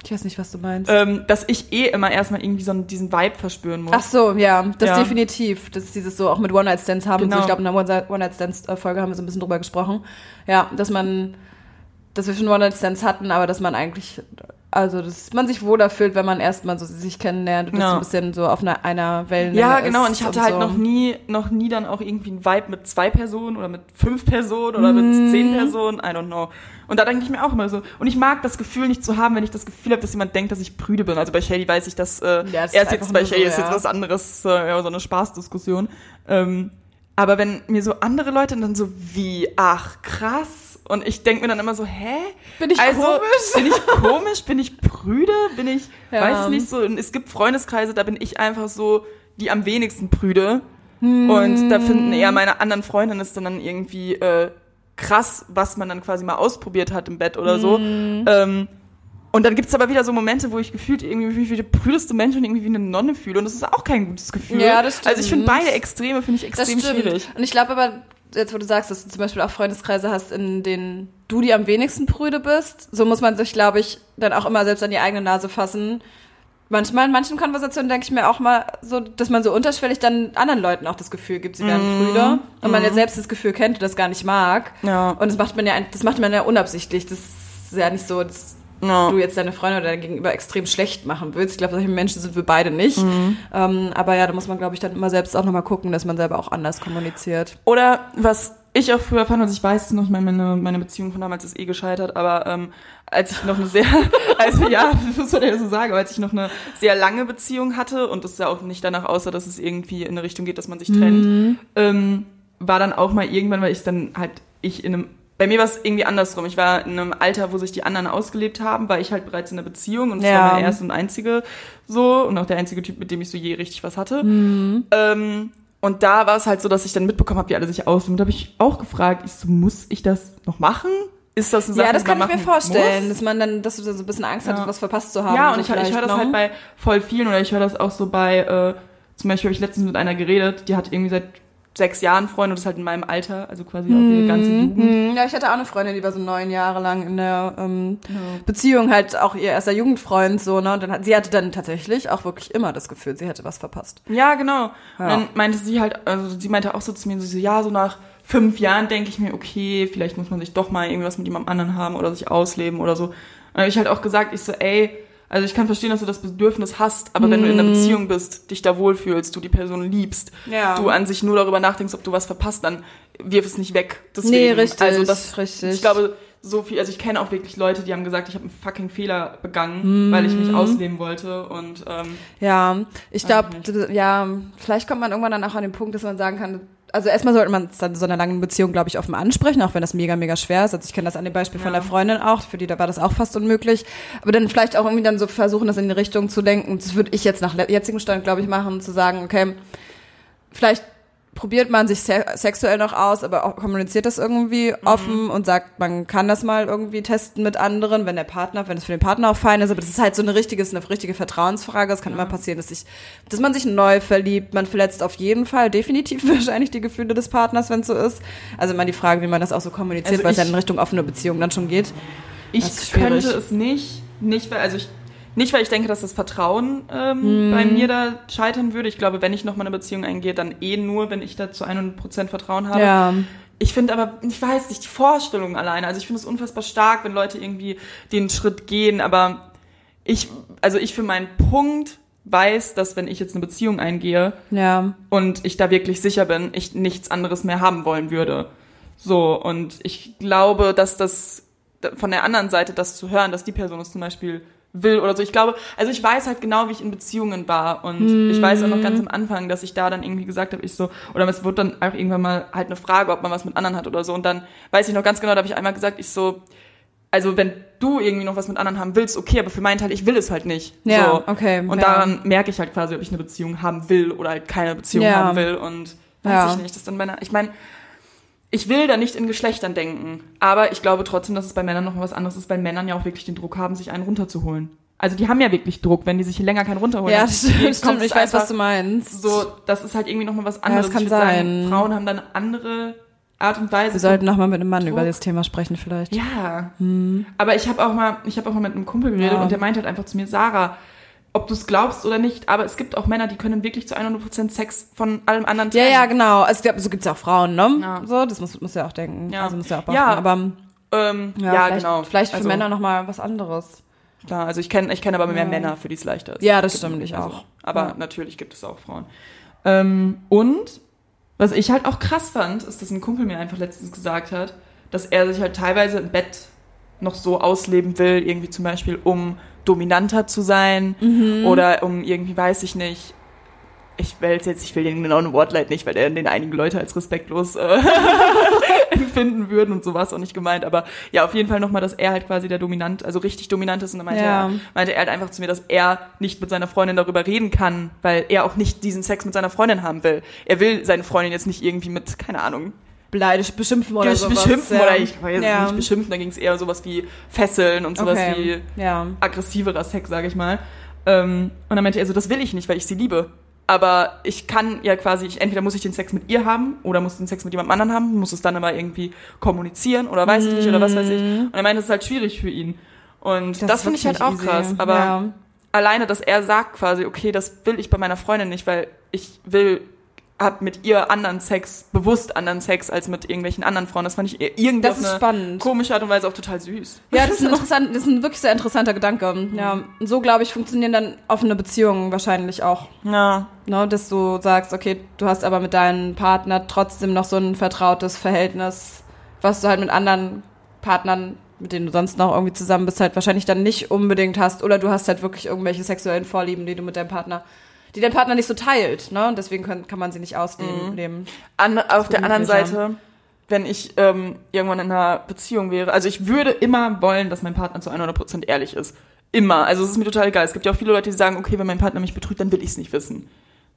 Speaker 1: Ich weiß nicht, was du meinst.
Speaker 2: ähm, dass ich eh immer erstmal irgendwie so diesen Vibe verspüren muss.
Speaker 1: Ach so, ja, das
Speaker 2: Ja.
Speaker 1: definitiv. Das ist dieses so auch mit One-Night-Stands haben. und
Speaker 2: Genau.
Speaker 1: So. Ich glaube, in der One-Night-Stands-Folge haben wir so ein bisschen drüber gesprochen. Ja, dass man, dass wir schon One-Night-Stands hatten, aber dass man eigentlich, also dass man sich wohler fühlt, wenn man erstmal so sich kennenlernt und
Speaker 2: Ja.
Speaker 1: so ein bisschen so auf einer, einer Wellenlänge
Speaker 2: ja,
Speaker 1: ist.
Speaker 2: genau. Und ich hatte halt
Speaker 1: so.
Speaker 2: noch nie, noch nie dann auch irgendwie einen Vibe mit zwei Personen oder mit fünf Personen oder mit zehn Personen. I don't know. Und da denke ich mir auch immer so. Und ich mag das Gefühl nicht zu haben, wenn ich das Gefühl habe, dass jemand denkt, dass ich prüde bin. Also bei Shady weiß ich, dass äh,
Speaker 1: Ja, das ist
Speaker 2: erst
Speaker 1: einfach
Speaker 2: jetzt bei Shady
Speaker 1: so,
Speaker 2: ist jetzt
Speaker 1: ja.
Speaker 2: was anderes, äh, ja, so eine Spaßdiskussion. Ähm, aber wenn mir so andere Leute dann so wie, ach krass. Und ich denke mir dann immer so, hä?
Speaker 1: Bin ich
Speaker 2: also,
Speaker 1: komisch?
Speaker 2: Bin ich komisch? Bin ich prüde? Bin ich,
Speaker 1: Ja.
Speaker 2: weiß ich nicht so. Und es gibt Freundeskreise, da bin ich einfach so die am wenigsten prüde.
Speaker 1: Hm.
Speaker 2: Und da finden eher meine anderen Freundinnen es dann irgendwie äh, krass, was man dann quasi mal ausprobiert hat im Bett oder so.
Speaker 1: Hm.
Speaker 2: Ähm, und dann gibt's aber wieder so Momente, wo ich gefühlt irgendwie wie der prüdeste Mensch und irgendwie wie eine Nonne fühle. Und das ist auch kein gutes Gefühl.
Speaker 1: Ja, das stimmt.
Speaker 2: Also ich finde beide Extreme finde ich
Speaker 1: Das
Speaker 2: extrem schwierig.
Speaker 1: Und ich glaube aber, jetzt wo du sagst, dass du zum Beispiel auch Freundeskreise hast, in denen du die am wenigsten prüde bist, so muss man sich, glaube ich, dann auch immer selbst an die eigene Nase fassen. Manchmal in manchen Konversationen denke ich mir auch mal so, dass man so unterschwellig dann anderen Leuten auch das Gefühl gibt, sie wären
Speaker 2: Mhm.
Speaker 1: prüde. Und man ja selbst das Gefühl kennt und das gar nicht mag.
Speaker 2: Ja.
Speaker 1: Und das macht man ja, das macht man ja unabsichtlich. Das ist ja nicht so, dass
Speaker 2: Ja.
Speaker 1: du jetzt deine Freunde oder dein Gegenüber extrem schlecht machen willst. Ich glaube, solche Menschen sind wir beide nicht.
Speaker 2: Mhm.
Speaker 1: Ähm, aber ja, da muss man, glaube ich, dann immer selbst auch nochmal gucken, dass man selber auch anders kommuniziert.
Speaker 2: Oder was ich auch früher fand, und ich weiß es noch, ich meine, meine, Beziehung von damals ist eh gescheitert, aber ähm, als ich noch eine sehr, also ja, muss man ja so sagen, aber als ich noch eine sehr lange Beziehung hatte und es ja auch nicht danach aussah, dass es irgendwie in eine Richtung geht, dass man sich trennt, ähm, war dann auch mal irgendwann, weil ich dann halt, ich in einem, bei mir war es irgendwie andersrum. Ich war in einem Alter, wo sich die anderen ausgelebt haben, war ich halt bereits in einer Beziehung und es
Speaker 1: Ja.
Speaker 2: war meine erste und einzige so und auch der einzige Typ, mit dem ich so je richtig was hatte. Ähm, und da war es halt so, dass ich dann mitbekommen habe, wie alle sich aus. Und da habe ich auch gefragt, ich so, muss ich das noch machen? Ist das eine Sache,
Speaker 1: Ja, das kann ich mir vorstellen,
Speaker 2: Muss?
Speaker 1: dass man dann, dass du da so ein bisschen Angst
Speaker 2: Ja.
Speaker 1: hattest, was verpasst zu haben.
Speaker 2: Ja,
Speaker 1: so
Speaker 2: und ich, ich höre das halt bei voll vielen oder ich höre das auch so bei, äh, zum Beispiel habe ich letztens mit einer geredet, die hat irgendwie seit sechs Jahren Freund und das ist halt in meinem Alter, also quasi auch ihre ganze Jugend.
Speaker 1: Mhm. Ja, ich hatte auch eine Freundin, die war so neun Jahre lang in der ähm, Beziehung, halt auch ihr erster Jugendfreund, so, ne? Und dann hat, sie hatte dann tatsächlich auch wirklich immer das Gefühl, sie hätte was verpasst.
Speaker 2: Ja, genau.
Speaker 1: Ja.
Speaker 2: Und dann meinte sie halt, also sie meinte auch so zu mir, so, ja, so nach fünf Jahren denke ich mir, okay, vielleicht muss man sich doch mal irgendwas mit jemandem anderen haben oder sich ausleben oder so. Und dann habe ich halt auch gesagt, ich so, ey, also ich kann verstehen, dass du das Bedürfnis hast, aber wenn du in einer Beziehung bist, dich da wohlfühlst, du die Person liebst,
Speaker 1: Ja.
Speaker 2: du an sich nur darüber nachdenkst, ob du was verpasst, dann wirf es nicht weg. Deswegen,
Speaker 1: Nee, richtig,
Speaker 2: Also das,
Speaker 1: richtig.
Speaker 2: Ich glaube, so viel, also ich kenne auch wirklich Leute, die haben gesagt, ich habe einen fucking Fehler begangen, weil ich mich ausleben wollte und ähm,
Speaker 1: Ja, ich glaube, ja, vielleicht kommt man irgendwann dann auch an den Punkt, dass man sagen kann, also erstmal sollte man es dann so einer langen Beziehung, glaube ich, offen ansprechen, auch wenn das mega, mega schwer ist. Also ich kenne das an dem Beispiel von
Speaker 2: Ja.
Speaker 1: der Freundin auch, für die da war das auch fast unmöglich. Aber dann vielleicht auch irgendwie dann so versuchen, das in die Richtung zu denken. Das würde ich jetzt nach jetzigem Stand, glaube ich, machen, zu sagen, okay, vielleicht probiert man sich se sexuell noch aus, aber auch kommuniziert das irgendwie offen und sagt, man kann das mal irgendwie testen mit anderen, wenn der Partner, wenn es für den Partner auch fein ist. Aber das ist halt so eine richtige, ist eine richtige Vertrauensfrage. Es kann immer passieren, dass sich, dass man sich neu verliebt. Man verletzt auf jeden Fall definitiv wahrscheinlich die Gefühle des Partners, wenn es so ist. Also immer die Frage, wie man das auch so kommuniziert,
Speaker 2: Also
Speaker 1: weil es ja in Richtung offene Beziehung dann schon geht.
Speaker 2: Ich könnte es nicht, nicht weil, also ich, nicht weil ich denke, dass das Vertrauen ähm,
Speaker 1: Hm.
Speaker 2: bei mir da scheitern würde. Ich glaube, wenn ich noch mal eine Beziehung eingehe, dann eh nur, wenn ich da zu 100% Vertrauen habe.
Speaker 1: Ja.
Speaker 2: Ich finde aber, ich weiß nicht, die Vorstellung alleine, also ich finde es unfassbar stark, wenn Leute irgendwie den Schritt gehen, aber ich, also ich für meinen Punkt weiß, dass wenn ich jetzt eine Beziehung eingehe
Speaker 1: Ja.
Speaker 2: und ich da wirklich sicher bin, ich nichts anderes mehr haben wollen würde. So, und ich glaube, dass das von der anderen Seite das zu hören, dass die Person es zum Beispiel will oder so. Ich glaube, also ich weiß halt genau, wie ich in Beziehungen war und ich weiß auch noch ganz am Anfang, dass ich da dann irgendwie gesagt habe, ich so, oder es wird dann auch irgendwann mal halt eine Frage, ob man was mit anderen hat oder so und dann weiß ich noch ganz genau, da habe ich einmal gesagt, ich so, also wenn du irgendwie noch was mit anderen haben willst, okay, aber für meinen Teil, ich will es halt nicht.
Speaker 1: Ja,
Speaker 2: so.
Speaker 1: okay,
Speaker 2: Und
Speaker 1: ja.
Speaker 2: daran merke ich halt quasi, ob ich eine Beziehung haben will oder halt keine Beziehung
Speaker 1: Ja.
Speaker 2: haben will und weiß
Speaker 1: Ja.
Speaker 2: ich nicht, das dann meine, ich meine, ich will da nicht in Geschlechtern denken, aber ich glaube trotzdem, dass es bei Männern noch mal was anderes ist, weil Männern ja auch wirklich den Druck haben, sich einen runterzuholen. Also die haben ja wirklich Druck, wenn die sich hier länger keinen runterholen.
Speaker 1: Ja, das stimmt. stimmt. Ich weiß, was du meinst.
Speaker 2: So, das ist halt irgendwie noch mal was
Speaker 1: Ja,
Speaker 2: anderes.
Speaker 1: das kann sein.
Speaker 2: Sagen, Frauen haben dann andere Art und Weise.
Speaker 1: Wir sollten noch mal mit einem Mann
Speaker 2: Druck.
Speaker 1: über das Thema sprechen vielleicht.
Speaker 2: Ja. Aber ich habe auch mal, ich habe auch mal mit einem Kumpel geredet
Speaker 1: Ja.
Speaker 2: und der meinte halt einfach zu mir, Sarah, ob du es glaubst oder nicht, aber es gibt auch Männer, die können wirklich zu 100% Sex von allem anderen
Speaker 1: Ja,
Speaker 2: trennen.
Speaker 1: ja, genau. Also so gibt's ja auch Frauen, ne?
Speaker 2: Ja.
Speaker 1: So, das muss, muss ja auch denken.
Speaker 2: Ja.
Speaker 1: Also muss ja auch
Speaker 2: Ja,
Speaker 1: beachten. aber
Speaker 2: Ähm,
Speaker 1: ja,
Speaker 2: ja,
Speaker 1: vielleicht,
Speaker 2: genau.
Speaker 1: Vielleicht für
Speaker 2: Also,
Speaker 1: Männer noch mal was anderes.
Speaker 2: Klar, also ich kenne ich kenn aber mehr
Speaker 1: Ja.
Speaker 2: Männer, für die es leichter ist.
Speaker 1: Ja, das
Speaker 2: Gibt-
Speaker 1: stimmt, ich auch.
Speaker 2: Aber
Speaker 1: Ja.
Speaker 2: natürlich gibt es auch Frauen. Ähm, und was ich halt auch krass fand, ist, dass ein Kumpel mir einfach letztens gesagt hat, dass er sich halt teilweise im Bett noch so ausleben will, irgendwie zum Beispiel, um dominanter zu sein
Speaker 1: Mhm.
Speaker 2: oder um irgendwie, weiß ich nicht, ich will jetzt, ich will den genauen Wortleit nicht, weil den einige Leute als respektlos äh, empfinden würden und so war es auch nicht gemeint, aber ja, auf jeden Fall nochmal, dass er halt quasi der dominant, also richtig dominant ist und dann meinte,
Speaker 1: Ja.
Speaker 2: er, meinte er halt einfach zu mir, dass er nicht mit seiner Freundin darüber reden kann, weil er auch nicht diesen Sex mit seiner Freundin haben will. Er will seine Freundin jetzt nicht irgendwie mit, keine Ahnung,
Speaker 1: Beleidigt, beschimpfen oder sowas.
Speaker 2: beschimpfen
Speaker 1: ja.
Speaker 2: oder ich weiß
Speaker 1: ja.
Speaker 2: nicht beschimpfen, da ging es eher sowas wie Fesseln und sowas
Speaker 1: Okay.
Speaker 2: wie
Speaker 1: Ja.
Speaker 2: aggressiverer Sex, sage ich mal. Ähm, und dann meinte er so, das will ich nicht, weil ich sie liebe. Aber ich kann ja quasi, ich, entweder muss ich den Sex mit ihr haben oder muss den Sex mit jemand anderem haben, muss es dann aber irgendwie kommunizieren oder weiß ich nicht oder was weiß ich. Und er meinte, das ist halt schwierig für ihn. Und das,
Speaker 1: ist
Speaker 2: finde ich halt auch
Speaker 1: easy.
Speaker 2: krass. Aber
Speaker 1: ja.
Speaker 2: alleine, dass er sagt quasi, okay, das will ich bei meiner Freundin nicht, weil ich will, hab mit ihr anderen Sex, bewusst anderen Sex als mit irgendwelchen anderen Frauen. Das fand ich irgendwie
Speaker 1: Das ist spannend.
Speaker 2: komische Art und Weise auch total süß.
Speaker 1: Ja, das ist, ein interessant, das ist ein wirklich sehr interessanter Gedanke. Ja, und so glaube ich funktionieren dann offene Beziehungen wahrscheinlich auch.
Speaker 2: Ja,
Speaker 1: Ne, dass du sagst, okay, du hast aber mit deinem Partner trotzdem noch so ein vertrautes Verhältnis, was du halt mit anderen Partnern, mit denen du sonst noch irgendwie zusammen bist, halt wahrscheinlich dann nicht unbedingt hast. Oder du hast halt wirklich irgendwelche sexuellen Vorlieben, die du mit deinem Partner, die dein Partner nicht so teilt, ne? Und deswegen kann, kann man sie nicht ausleben. leben.
Speaker 2: An, auf der anderen. Seite, wenn ich ähm, irgendwann in einer Beziehung wäre, also ich würde immer wollen, dass mein Partner zu 100% ehrlich ist. Immer. Also es ist mir total egal. Es gibt ja auch viele Leute, die sagen, okay, wenn mein Partner mich betrügt, dann will ich es nicht wissen.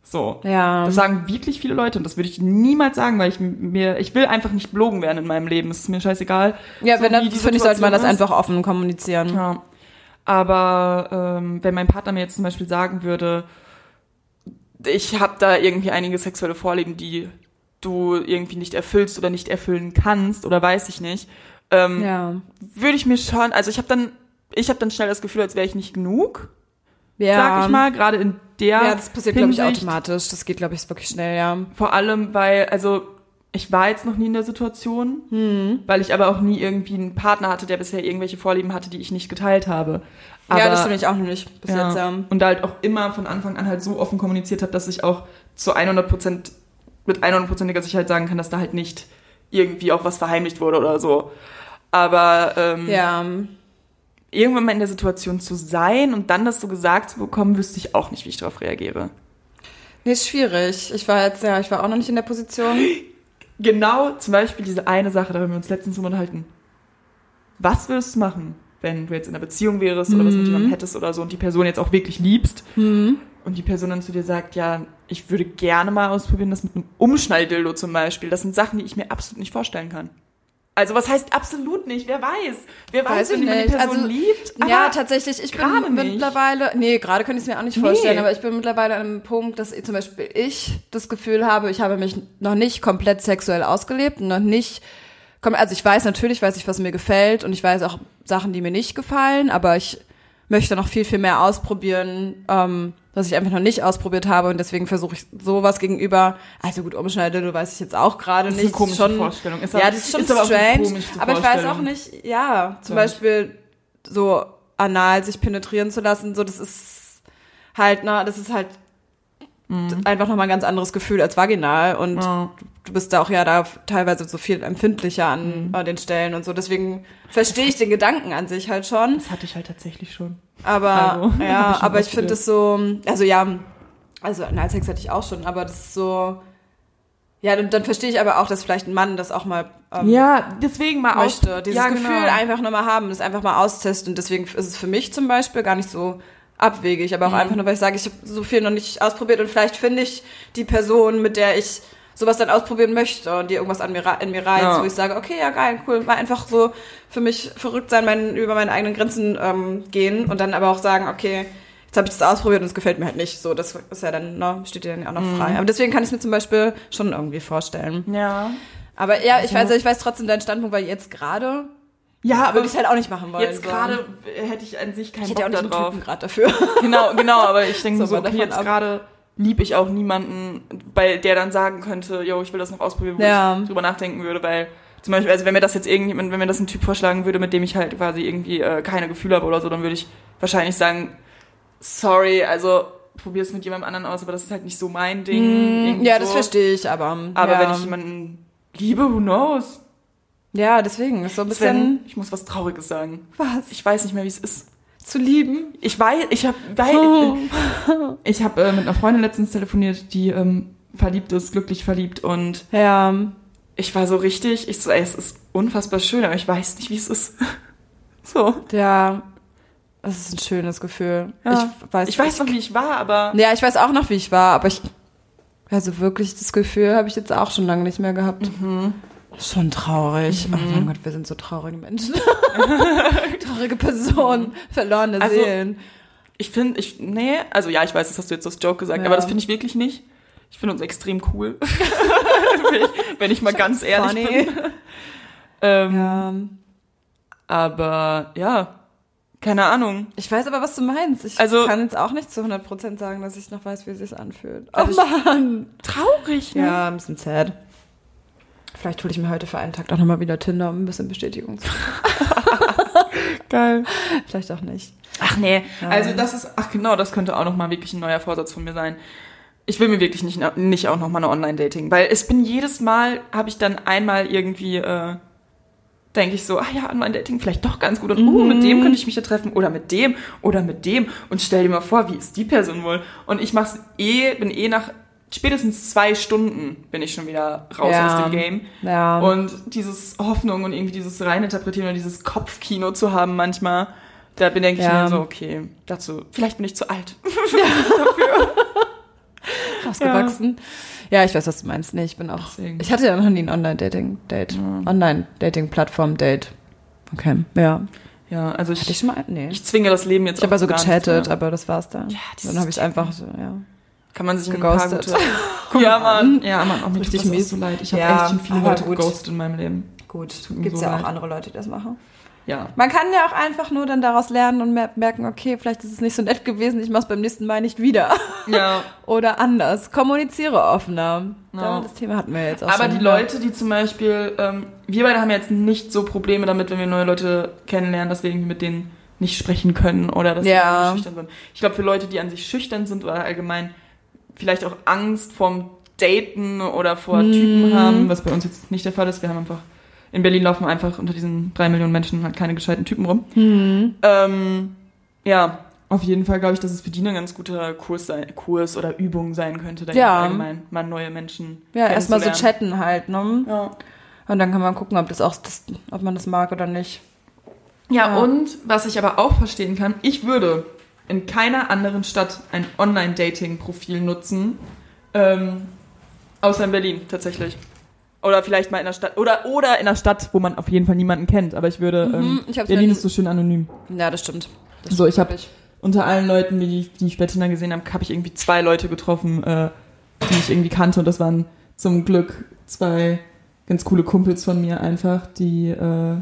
Speaker 2: So.
Speaker 1: Ja.
Speaker 2: Das sagen wirklich viele Leute und das würde ich niemals sagen, weil ich mir, ich will einfach nicht belogen werden in meinem Leben. Es ist mir scheißegal.
Speaker 1: ja,
Speaker 2: so
Speaker 1: wenn dann, finde ich, sollte man das
Speaker 2: ist.
Speaker 1: einfach offen kommunizieren.
Speaker 2: Ja. Aber ähm, wenn mein Partner mir jetzt zum Beispiel sagen würde, ich habe da irgendwie einige sexuelle Vorlieben, die du irgendwie nicht erfüllst oder nicht erfüllen kannst oder weiß ich nicht, ähm,
Speaker 1: Ja.
Speaker 2: würde ich mir schon, also ich habe dann, ich habe dann schnell das Gefühl, als wäre ich nicht genug,
Speaker 1: Ja.
Speaker 2: sag ich mal, gerade in der
Speaker 1: Ja, das passiert, glaube ich, automatisch. Das geht, glaube ich, wirklich schnell, ja.
Speaker 2: Vor allem, weil, also ich war jetzt noch nie in der Situation, weil ich aber auch nie irgendwie einen Partner hatte, der bisher irgendwelche Vorlieben hatte, die ich nicht geteilt habe. Aber,
Speaker 1: ja, das stimmt ich auch noch nicht bis
Speaker 2: ja,
Speaker 1: jetzt, ja.
Speaker 2: Und da halt auch immer von Anfang an halt so offen kommuniziert habe, dass ich auch zu 100 Prozent, mit 100%iger Sicherheit sagen kann, dass da halt nicht irgendwie auch was verheimlicht wurde oder so. Aber ähm,
Speaker 1: Ja.
Speaker 2: irgendwann mal in der Situation zu sein und dann das so gesagt zu bekommen, wüsste ich auch nicht, wie ich darauf reagiere.
Speaker 1: Nee, ist schwierig. Ich war jetzt, ja, ich war auch noch nicht in der Position.
Speaker 2: Genau, zum Beispiel diese eine Sache, da haben wir uns letztens unterhalten. Was würdest du machen, wenn du jetzt in einer Beziehung wärst oder was mit jemandem hättest oder so und die Person jetzt auch wirklich liebst und die Person dann zu dir sagt, ja, ich würde gerne mal ausprobieren, das mit einem Umschnalldildo zum Beispiel. Das sind Sachen, die ich mir absolut nicht vorstellen kann. Also was heißt absolut nicht? Wer weiß? Wer weiß,
Speaker 1: Weiß
Speaker 2: wenn jemand die. Person
Speaker 1: Also,
Speaker 2: liebt?
Speaker 1: ja,
Speaker 2: Aber
Speaker 1: tatsächlich. Ich bin
Speaker 2: nicht.
Speaker 1: mittlerweile, nee, gerade könnte ich es mir auch nicht
Speaker 2: Nee.
Speaker 1: vorstellen, aber ich bin mittlerweile an einem Punkt, dass ich, zum Beispiel ich das Gefühl habe, ich habe mich noch nicht komplett sexuell ausgelebt und noch nicht, komm- also ich weiß natürlich, weiß ich, was mir gefällt und ich weiß auch Sachen, die mir nicht gefallen, aber ich möchte noch viel, viel mehr ausprobieren, ähm, was ich einfach noch nicht ausprobiert habe und deswegen versuche ich sowas gegenüber, also gut, Umschneide, du weiß ich jetzt auch gerade
Speaker 2: Das ist
Speaker 1: nicht.
Speaker 2: eine komische
Speaker 1: schon,
Speaker 2: Vorstellung. Ist
Speaker 1: ja,
Speaker 2: aber-
Speaker 1: das ist schon
Speaker 2: ist aber
Speaker 1: strange,
Speaker 2: komische
Speaker 1: aber ich weiß auch nicht, ja, zum
Speaker 2: Ja.
Speaker 1: Beispiel so anal sich penetrieren zu lassen, so das ist halt, ne, das ist halt einfach nochmal ein ganz anderes Gefühl als vaginal und
Speaker 2: Mhm. Ja.
Speaker 1: du bist da auch ja da teilweise so viel empfindlicher an,
Speaker 2: Mhm.
Speaker 1: den Stellen und so, deswegen verstehe ich den Gedanken an sich halt schon,
Speaker 2: das hatte ich halt tatsächlich schon.
Speaker 1: aber
Speaker 2: Also,
Speaker 1: ja,
Speaker 2: ich schon
Speaker 1: aber ich finde es so, also ja, also Analsex hatte ich auch schon, aber das ist so, ja, dann, dann verstehe ich aber auch, dass vielleicht ein Mann das auch mal ähm,
Speaker 2: Ja, deswegen mal aus.
Speaker 1: möchte, dieses
Speaker 2: ja,
Speaker 1: Gefühl
Speaker 2: genau.
Speaker 1: einfach nochmal haben, das einfach mal austesten. Und deswegen ist es für mich zum Beispiel gar nicht so abwegig, aber auch
Speaker 2: Mhm.
Speaker 1: einfach nur, weil ich sage, ich habe so viel noch nicht ausprobiert und vielleicht finde ich die Person, mit der ich sowas dann ausprobieren möchte und die irgendwas an mir, in mir reizt,
Speaker 2: Ja.
Speaker 1: wo ich sage, okay, ja geil, cool, mal einfach so für mich verrückt sein, mein, über meine eigenen Grenzen ähm, gehen und dann aber auch sagen, okay, jetzt habe ich das ausprobiert und es gefällt mir halt nicht. So, das ist ja dann, ne, steht dir dann ja auch noch
Speaker 2: Mhm.
Speaker 1: frei. Aber deswegen kann ich es mir zum Beispiel schon irgendwie vorstellen.
Speaker 2: Ja.
Speaker 1: Aber ja, ich
Speaker 2: Also-
Speaker 1: weiß, ich weiß trotzdem deinen Standpunkt, weil jetzt gerade
Speaker 2: Ja,
Speaker 1: würde ich es halt auch nicht machen wollen.
Speaker 2: jetzt gerade hätte ich an sich keinen
Speaker 1: Ich hätte ja auch
Speaker 2: Bock
Speaker 1: nicht
Speaker 2: da
Speaker 1: einen
Speaker 2: drauf.
Speaker 1: Typen gerade dafür.
Speaker 2: Genau, genau, aber ich denke
Speaker 1: So,
Speaker 2: so, okay, jetzt gerade lieb ich auch niemanden, bei der dann sagen könnte, yo, ich will das noch ausprobieren, wo
Speaker 1: Ja.
Speaker 2: ich drüber nachdenken würde, weil zum Beispiel, also wenn mir das jetzt irgendjemand, wenn mir das ein Typ vorschlagen würde, mit dem ich halt quasi irgendwie äh, keine Gefühle habe oder so, dann würde ich wahrscheinlich sagen, sorry, also probier es mit jemandem anderen aus, aber das ist halt nicht so mein Ding.
Speaker 1: Mm, ja, das
Speaker 2: so.
Speaker 1: verstehe ich, aber.
Speaker 2: Aber
Speaker 1: ja.
Speaker 2: wenn ich jemanden liebe, who knows?
Speaker 1: Ja, deswegen ist so ein
Speaker 2: Sven,
Speaker 1: bisschen.
Speaker 2: ich muss was Trauriges sagen.
Speaker 1: Was?
Speaker 2: Ich weiß nicht mehr, wie es ist.
Speaker 1: Zu lieben?
Speaker 2: Ich weiß, ich habe, weil
Speaker 1: Oh.
Speaker 2: ich habe äh, mit einer Freundin letztens telefoniert, die ähm, verliebt ist, glücklich verliebt und
Speaker 1: Ja.
Speaker 2: ich war so richtig, ich so, ey, es ist unfassbar schön, aber ich weiß nicht, wie es ist. so.
Speaker 1: Ja. Das ist ein schönes Gefühl.
Speaker 2: Ja.
Speaker 1: Ich weiß,
Speaker 2: Ich weiß noch, wie ich war, aber
Speaker 1: Ja, ich weiß auch noch, wie ich war, aber ich. Also wirklich, das Gefühl habe ich jetzt auch schon lange nicht mehr gehabt.
Speaker 2: Mhm.
Speaker 1: Schon traurig. Oh mein Gott, wir sind so traurige Menschen. Traurige Personen, verlorene
Speaker 2: Also,
Speaker 1: Seelen.
Speaker 2: ich finde, ich, nee, also ja, ich weiß, das hast du jetzt aus Joke gesagt,
Speaker 1: Ja.
Speaker 2: aber das finde ich wirklich nicht. Ich finde uns extrem cool. wenn, ich, wenn ich mal ganz ehrlich
Speaker 1: Funny.
Speaker 2: bin. Ähm,
Speaker 1: Ja.
Speaker 2: Aber ja, keine Ahnung.
Speaker 1: Ich weiß aber, was du meinst. Ich
Speaker 2: Also-
Speaker 1: kann jetzt auch nicht zu 100% sagen, dass ich noch weiß, wie es sich anfühlt. Oh
Speaker 2: Also
Speaker 1: Mann.
Speaker 2: Traurig, ne?
Speaker 1: Ja, ein bisschen sad. Vielleicht hole ich mir heute für einen Tag doch nochmal wieder Tinder, um ein bisschen Bestätigung zu
Speaker 2: Geil.
Speaker 1: Vielleicht auch nicht.
Speaker 2: Ach nee,
Speaker 1: Ja.
Speaker 2: also das ist, ach genau, das könnte auch nochmal wirklich ein neuer Vorsatz von mir sein. Ich will mir wirklich nicht, nicht auch nochmal eine Online-Dating, weil es bin jedes Mal, habe ich dann einmal irgendwie, äh, denke ich so, ah ja, Online-Dating vielleicht doch ganz gut und oh, mit dem könnte ich mich ja treffen oder mit dem oder mit dem und stell dir mal vor, wie ist die Person wohl? Und ich mach's eh, bin eh nach spätestens zwei Stunden bin ich schon wieder raus
Speaker 1: Ja.
Speaker 2: aus dem Game.
Speaker 1: Ja.
Speaker 2: Und dieses Hoffnung und irgendwie dieses reininterpretieren oder dieses Kopfkino zu haben manchmal, da bin denke ich
Speaker 1: Ja.
Speaker 2: mir so, okay, dazu, vielleicht bin ich zu alt.
Speaker 1: rausgewachsen. Ja. ich weiß, was du meinst. Nee, ich bin auch.
Speaker 2: Deswegen.
Speaker 1: Ich hatte ja noch nie ein Online-Dating-Date. Online-Dating-Plattform-Date. Okay, ja.
Speaker 2: Ja, also
Speaker 1: Hatte ich
Speaker 2: ich,
Speaker 1: schon mal? Nee.
Speaker 2: ich zwinge das Leben jetzt
Speaker 1: Ich habe also gechattet, aber das war's dann.
Speaker 2: Ja,
Speaker 1: dann habe ich einfach so, ja.
Speaker 2: Kann man sich
Speaker 1: Geghostet.
Speaker 2: ein paar gute... ja, Mann. Ja, Mann, auch mir
Speaker 1: Richtig
Speaker 2: tut auch so leid. Ich habe
Speaker 1: Ja,
Speaker 2: echt schon viele
Speaker 1: aber
Speaker 2: Leute
Speaker 1: gut.
Speaker 2: geghostet in meinem Leben.
Speaker 1: Gut,
Speaker 2: mir
Speaker 1: gibt's
Speaker 2: so
Speaker 1: ja auch
Speaker 2: leid.
Speaker 1: andere Leute, die das machen.
Speaker 2: Ja.
Speaker 1: Man kann ja auch einfach nur dann daraus lernen und mer- merken, okay, vielleicht ist es nicht so nett gewesen, ich mach's beim nächsten Mal nicht wieder.
Speaker 2: Ja.
Speaker 1: Oder anders. Kommuniziere offener.
Speaker 2: Ja.
Speaker 1: Ja. Das Thema hatten wir jetzt auch
Speaker 2: Aber
Speaker 1: schon.
Speaker 2: die Leute, die zum Beispiel, ähm, wir beide haben jetzt nicht so Probleme damit, wenn wir neue Leute kennenlernen, dass wir irgendwie mit denen nicht sprechen können oder dass
Speaker 1: Ja.
Speaker 2: wir schüchtern sind. Ich glaube, für Leute, die an sich schüchtern sind oder allgemein vielleicht auch Angst vorm Daten oder vor
Speaker 1: Mhm.
Speaker 2: Typen haben, was bei uns jetzt nicht der Fall ist. Wir haben einfach, in Berlin laufen einfach unter diesen drei Millionen Menschen halt keine gescheiten Typen rum.
Speaker 1: Hm.
Speaker 2: Ähm, ja, auf jeden Fall glaube ich, dass es für die ein ganz guter Kurs, sein, Kurs oder Übung sein könnte, da
Speaker 1: Ja.
Speaker 2: allgemein mal neue Menschen
Speaker 1: Ja, erstmal so chatten halt, ne?
Speaker 2: Ja.
Speaker 1: Und dann kann man gucken, ob das auch das, ob man das mag oder nicht.
Speaker 2: Ja,
Speaker 1: Ja.
Speaker 2: und was ich aber auch verstehen kann, ich würde in keiner anderen Stadt ein Online-Dating-Profil nutzen, ähm, außer in Berlin tatsächlich. Oder vielleicht mal in der Stadt, oder, oder in einer Stadt, wo man auf jeden Fall niemanden kennt. Aber ich würde, ähm,
Speaker 1: Mhm, ich hab's
Speaker 2: Berlin ist so schön anonym.
Speaker 1: Ja, das stimmt. Das
Speaker 2: So, ich hab-
Speaker 1: wirklich.
Speaker 2: Unter allen Leuten, die, die ich bei Tinder gesehen habe, habe ich irgendwie zwei Leute getroffen, äh, die ich irgendwie kannte. Und das waren zum Glück zwei ganz coole Kumpels von mir einfach, die, äh,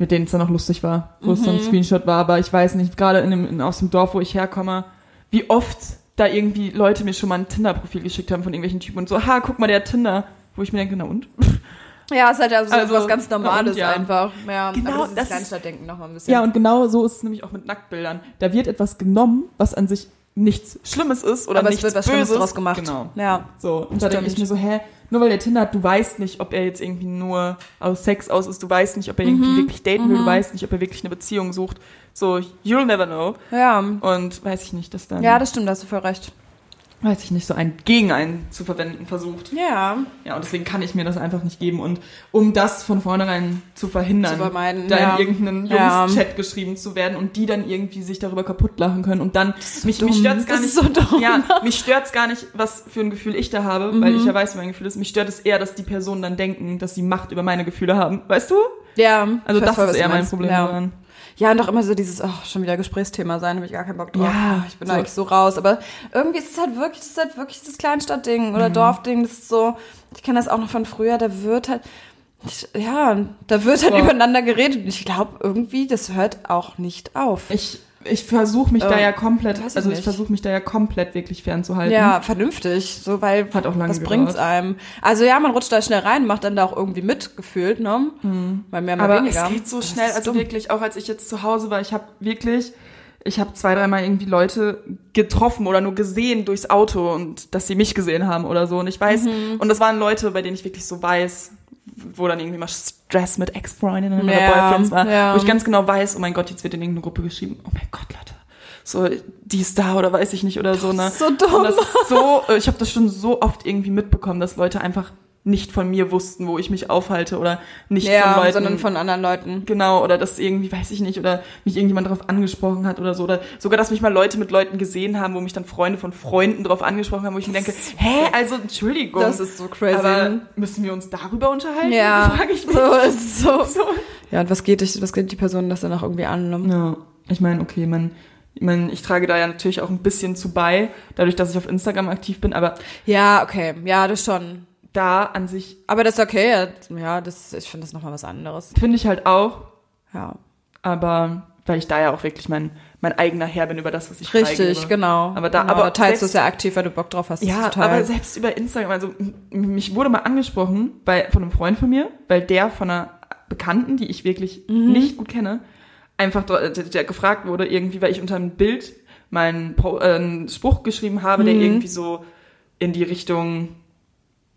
Speaker 2: mit denen es dann auch lustig war, wo es so ein
Speaker 1: Mhm.
Speaker 2: Screenshot war. Aber ich weiß nicht, gerade in dem, in, aus dem Dorf, wo ich herkomme, wie oft da irgendwie Leute mir schon mal ein Tinder-Profil geschickt haben von irgendwelchen Typen und so, ha, guck mal, der Tinder. Wo ich mir denke, na und?
Speaker 1: Ja, ist halt ja so
Speaker 2: Also,
Speaker 1: was ganz Normales
Speaker 2: ja.
Speaker 1: einfach. Ja,
Speaker 2: Genau,
Speaker 1: das,
Speaker 2: das
Speaker 1: Kleinstadtdenken noch mal ein bisschen.
Speaker 2: Ja, und genau so ist es nämlich auch mit Nacktbildern. Da wird etwas genommen, was an sich nichts Schlimmes ist oder
Speaker 1: aber es
Speaker 2: nichts
Speaker 1: wird was Schlimmes
Speaker 2: Böses.
Speaker 1: draus gemacht.
Speaker 2: Genau.
Speaker 1: Ja.
Speaker 2: So, und da denke ich mir so, hä, nur weil der Tinder hat, du weißt nicht, ob er jetzt irgendwie nur aus Sex aus ist, du weißt nicht, ob er irgendwie
Speaker 1: Mhm.
Speaker 2: wirklich daten will, du weißt nicht, ob er wirklich eine Beziehung sucht. So, you'll never know.
Speaker 1: Ja.
Speaker 2: Und weiß ich nicht, dass dann,
Speaker 1: Ja, das stimmt, da hast du voll recht.
Speaker 2: Weiß ich nicht, so ein gegen einen zu verwenden versucht.
Speaker 1: Ja.
Speaker 2: Ja, und deswegen kann ich mir das einfach nicht geben. Und um das von vornherein zu verhindern,
Speaker 1: Zu vermeiden,
Speaker 2: da
Speaker 1: ja.
Speaker 2: in irgendeinen
Speaker 1: Ja.
Speaker 2: Jungs-Chat geschrieben zu werden und die dann irgendwie sich darüber kaputt lachen können und dann mich,
Speaker 1: dumm.
Speaker 2: mich stört's gar
Speaker 1: Das
Speaker 2: nicht.
Speaker 1: ist so.
Speaker 2: Ja, mich stört's gar nicht, was für ein Gefühl ich da habe, weil ich ja weiß, wie mein Gefühl ist. Mich stört es eher, dass die Personen dann denken, dass sie Macht über meine Gefühle haben. Weißt du?
Speaker 1: Ja.
Speaker 2: Also das
Speaker 1: voll,
Speaker 2: ist eher mein. Problem
Speaker 1: Ja.
Speaker 2: daran.
Speaker 1: Ja, und auch immer so dieses, ach, schon wieder Gesprächsthema sein, habe ich gar keinen Bock drauf.
Speaker 2: Ja,
Speaker 1: ich bin
Speaker 2: so.
Speaker 1: eigentlich so raus. Aber irgendwie ist es halt wirklich, ist halt wirklich das Kleinstadtding
Speaker 2: Mhm.
Speaker 1: oder Dorfding. Das ist so, ich kenne das auch noch von früher, da wird halt, ich, ja, da wird halt
Speaker 2: Boah.
Speaker 1: übereinander geredet. Und ich glaube irgendwie, das hört auch nicht auf.
Speaker 2: Ich, ich versuche mich da
Speaker 1: Ähm,
Speaker 2: ja komplett,
Speaker 1: ich
Speaker 2: also ich versuche mich da ja komplett wirklich fernzuhalten.
Speaker 1: Ja, vernünftig, so, weil
Speaker 2: Hat auch lange
Speaker 1: was bringt's
Speaker 2: gedauert.
Speaker 1: einem? Also ja, man rutscht da schnell rein, macht dann da auch irgendwie mitgefühlt, ne? Mal mehr, mal
Speaker 2: Aber
Speaker 1: weniger.
Speaker 2: es geht so
Speaker 1: das
Speaker 2: schnell, also
Speaker 1: dumm.
Speaker 2: wirklich, auch als ich jetzt zu Hause war, ich habe wirklich, ich habe zwei, dreimal irgendwie Leute getroffen oder nur gesehen durchs Auto und dass sie mich gesehen haben oder so. Und ich weiß,
Speaker 1: Mhm.
Speaker 2: und das waren Leute, bei denen ich wirklich so weiß, wo dann irgendwie mal Stress mit Ex-Freundinnen oder
Speaker 1: Ja,
Speaker 2: Boyfriends war,
Speaker 1: ja.
Speaker 2: wo ich ganz genau weiß, oh mein Gott, jetzt wird in irgendeine Gruppe geschrieben, oh mein Gott, Leute, so, die ist da oder weiß ich nicht oder so, ne?
Speaker 1: so dumm.
Speaker 2: Und das ist so, äh, ich habe das schon so oft irgendwie mitbekommen, dass Leute einfach nicht von mir wussten, wo ich mich aufhalte oder nicht
Speaker 1: ja,
Speaker 2: von Leuten,
Speaker 1: sondern von anderen Leuten.
Speaker 2: Genau, oder dass irgendwie, weiß ich nicht, oder mich irgendjemand darauf angesprochen hat oder so. Oder sogar, dass mich mal Leute mit Leuten gesehen haben, wo mich dann Freunde von Freunden darauf angesprochen haben, wo ich mir denke, hä, also Entschuldigung.
Speaker 1: Das ist so crazy.
Speaker 2: aber müssen wir uns darüber unterhalten?
Speaker 1: Ja,
Speaker 2: Frage ich mich.
Speaker 1: so so.
Speaker 2: So.
Speaker 1: Ja, und was geht dich, was geht die Person das dann auch irgendwie an? Ne?
Speaker 2: Ja, ich meine, okay, man, ich, mein, ich trage da ja natürlich auch ein bisschen zu bei, dadurch, dass ich auf Instagram aktiv bin, aber
Speaker 1: Ja, okay, ja, das schon.
Speaker 2: Da an sich
Speaker 1: Aber das ist okay, ja, das, ich finde das nochmal was anderes.
Speaker 2: finde ich halt auch,
Speaker 1: Ja,
Speaker 2: aber weil ich da ja auch wirklich mein, mein eigener Herr bin über das, was ich
Speaker 1: richtig,
Speaker 2: freigebe.
Speaker 1: genau.
Speaker 2: Aber da-
Speaker 1: genau,
Speaker 2: aber
Speaker 1: teilst du es ja aktiv, weil du Bock drauf hast,
Speaker 2: Ja, aber selbst über Instagram, also mich wurde mal angesprochen bei, von einem Freund von mir, weil der von einer Bekannten, die ich wirklich
Speaker 1: Mhm.
Speaker 2: nicht gut kenne, einfach der, der gefragt wurde, irgendwie, weil ich unter einem Bild meinen äh, einen Spruch geschrieben habe, der
Speaker 1: Mhm.
Speaker 2: irgendwie so in die Richtung,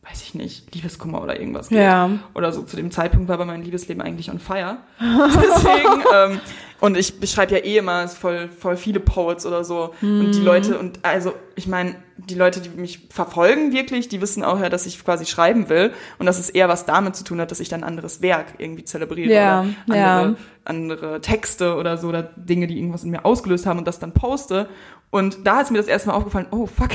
Speaker 2: weiß ich nicht, Liebeskummer oder irgendwas geht.
Speaker 1: Ja.
Speaker 2: Oder so. Zu dem Zeitpunkt war aber mein Liebesleben eigentlich on fire. Deswegen, ähm, und ich beschreibe ja eh immer voll, voll viele Poets oder so. Und
Speaker 1: Mhm.
Speaker 2: die Leute, und also, ich meine, die Leute, die mich verfolgen wirklich, die wissen auch ja, dass ich quasi schreiben will. Und dass es eher was damit zu tun hat, dass ich dann ein anderes Werk irgendwie zelebriere.
Speaker 1: Ja,
Speaker 2: oder
Speaker 1: ja.
Speaker 2: andere, andere Texte oder so, oder Dinge, die irgendwas in mir ausgelöst haben und das dann poste. Und da ist mir das erste Mal aufgefallen, oh fuck,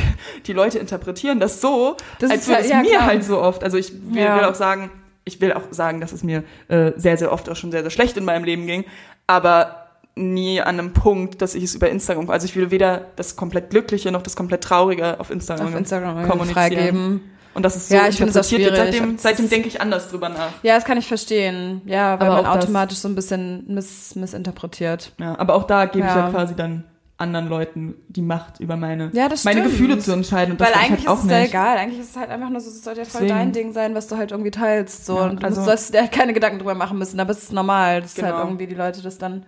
Speaker 2: die Leute interpretieren das so,
Speaker 1: Das
Speaker 2: als würde es
Speaker 1: ja,
Speaker 2: mir
Speaker 1: klar.
Speaker 2: halt so oft. Also ich will,
Speaker 1: Ja.
Speaker 2: will auch sagen, ich will auch sagen, dass es mir äh, sehr, sehr oft auch schon sehr, sehr schlecht in meinem Leben ging. Aber nie an einem Punkt, dass ich es über Instagram, also ich will weder das komplett Glückliche noch das komplett Traurige auf Instagram,
Speaker 1: Auf Instagram
Speaker 2: kommunizieren.
Speaker 1: freigeben.
Speaker 2: Und das ist so
Speaker 1: Ja, ich finde
Speaker 2: interpretiert.
Speaker 1: schwierig.
Speaker 2: Seitdem,
Speaker 1: Das
Speaker 2: seitdem denke ich anders drüber nach.
Speaker 1: Ja, das kann ich verstehen. Ja, weil
Speaker 2: Aber
Speaker 1: man
Speaker 2: das-
Speaker 1: automatisch so ein bisschen miss, missinterpretiert.
Speaker 2: Ja, aber auch da gebe ich
Speaker 1: Ja.
Speaker 2: ja quasi dann anderen Leuten die Macht über meine,
Speaker 1: Ja,
Speaker 2: meine. Gefühle zu entscheiden. Und das
Speaker 1: Weil eigentlich
Speaker 2: halt
Speaker 1: ist es ja egal. Eigentlich ist es halt einfach nur so, es sollte ja voll
Speaker 2: Deswegen.
Speaker 1: dein Ding sein, was du halt irgendwie teilst. So.
Speaker 2: Ja,
Speaker 1: und du
Speaker 2: also-
Speaker 1: sollst dir halt keine Gedanken drüber machen müssen, aber es ist normal, dass
Speaker 2: Genau.
Speaker 1: halt irgendwie die Leute das dann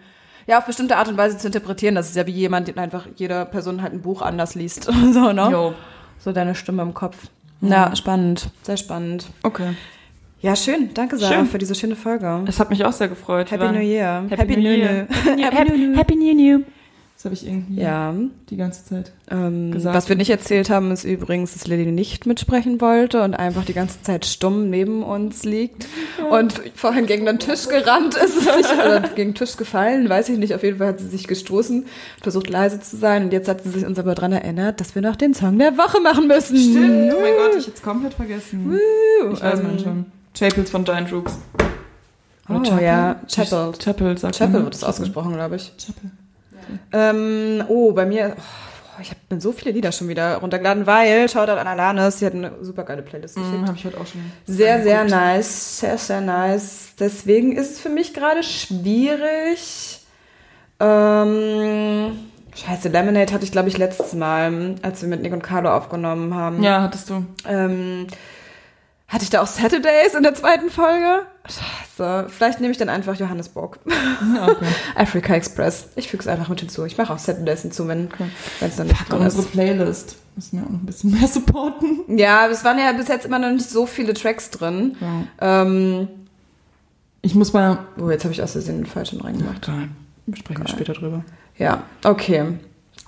Speaker 1: ja auf bestimmte Art und Weise zu interpretieren. Das ist ja wie jemand, den einfach jede Person halt ein Buch anders liest. so, ne?
Speaker 2: Jo.
Speaker 1: So deine Stimme im Kopf. Ja, spannend. Sehr spannend.
Speaker 2: Okay.
Speaker 1: Ja, schön. Danke, Sarah,
Speaker 2: Schön.
Speaker 1: für diese schöne Folge.
Speaker 2: Es hat mich auch sehr gefreut.
Speaker 1: Happy New Year.
Speaker 2: Happy, New Year. Happy, New, Happy New Year. Das habe ich irgendwie
Speaker 1: Ja,
Speaker 2: die ganze Zeit.
Speaker 1: ähm,
Speaker 2: gesagt.
Speaker 1: was wir nicht erzählt haben, ist übrigens, dass Lilly nicht mitsprechen wollte und einfach die ganze Zeit stumm neben uns liegt und vorhin gegen den Tisch gerannt ist sich, oder gegen den Tisch gefallen, weiß ich nicht. Auf jeden Fall hat sie sich gestoßen, versucht leise zu sein und jetzt hat sie sich uns aber daran erinnert, dass wir noch den Song der Woche machen müssen.
Speaker 2: Stimmt. Oh mein Gott, ich jetzt komplett vergessen. Ich weiß
Speaker 1: Ähm,
Speaker 2: man schon. Chapels von Giant Rooks.
Speaker 1: Oh ja, Chapel.
Speaker 2: Chapel, sagt
Speaker 1: Chapel wird es ausgesprochen, glaube ich.
Speaker 2: Chapel.
Speaker 1: Ähm, oh, bei mir, oh, ich habe mir so viele Lieder schon wieder runtergeladen, weil, Shoutout an Alanis, sie hat eine super geile Playlist geschickt.
Speaker 2: Mhm, habe ich heute auch schon.
Speaker 1: Sehr, sehr
Speaker 2: angeguckt.
Speaker 1: nice, sehr, sehr nice. Deswegen ist es für mich gerade schwierig. Ähm, scheiße, Lemonade hatte ich, glaube ich, letztes Mal, als wir mit Nick und Carlo aufgenommen haben.
Speaker 2: Ja, hattest du.
Speaker 1: Ähm, hatte ich da auch Saturdays in der zweiten Folge? Scheiße. Vielleicht nehme ich dann einfach Johannesburg.
Speaker 2: Ja, okay.
Speaker 1: Africa Express. Ich füge es einfach mit hinzu. Ich mache auch Saturdays hinzu, wenn es dann nicht
Speaker 2: Fuck,
Speaker 1: drin
Speaker 2: unsere
Speaker 1: ist.
Speaker 2: Playlist. Müssen wir auch noch ein bisschen mehr supporten.
Speaker 1: Ja, es waren ja bis jetzt immer noch nicht so viele Tracks drin.
Speaker 2: Ja.
Speaker 1: Ähm,
Speaker 2: Ich muss mal.
Speaker 1: oh, jetzt habe ich aus Versehen den falschen reingemacht.
Speaker 2: Geil. Sprechen wir später drüber.
Speaker 1: Ja, okay.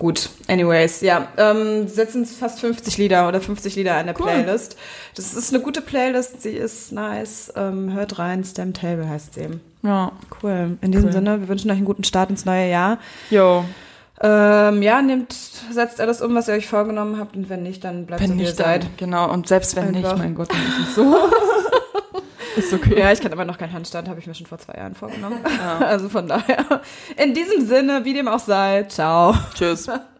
Speaker 1: Gut, anyways, ja, ähm, setzen fast 50 Lieder oder 50 Lieder in der
Speaker 2: Cool.
Speaker 1: Playlist. Das ist eine gute Playlist, sie ist nice. Ähm, hört rein, Stem Table heißt sie.
Speaker 2: Ja.
Speaker 1: Cool. In diesem
Speaker 2: Cool.
Speaker 1: Sinne, wir wünschen euch einen guten Start ins neue Jahr.
Speaker 2: Jo.
Speaker 1: Ähm, ja, nehmt, setzt alles um, was ihr euch vorgenommen habt und wenn nicht, dann bleibt so,
Speaker 2: Wenn
Speaker 1: wie ihr
Speaker 2: nicht,
Speaker 1: seid.
Speaker 2: genau. Und selbst wenn
Speaker 1: Einfach.
Speaker 2: nicht, mein Gott, dann ist es so. Ist okay.
Speaker 1: Ja, ich kann aber noch keinen Handstand, habe ich mir schon vor zwei Jahren vorgenommen.
Speaker 2: Ja.
Speaker 1: Also von daher, in diesem Sinne, wie dem auch sei, ciao.
Speaker 2: Tschüss.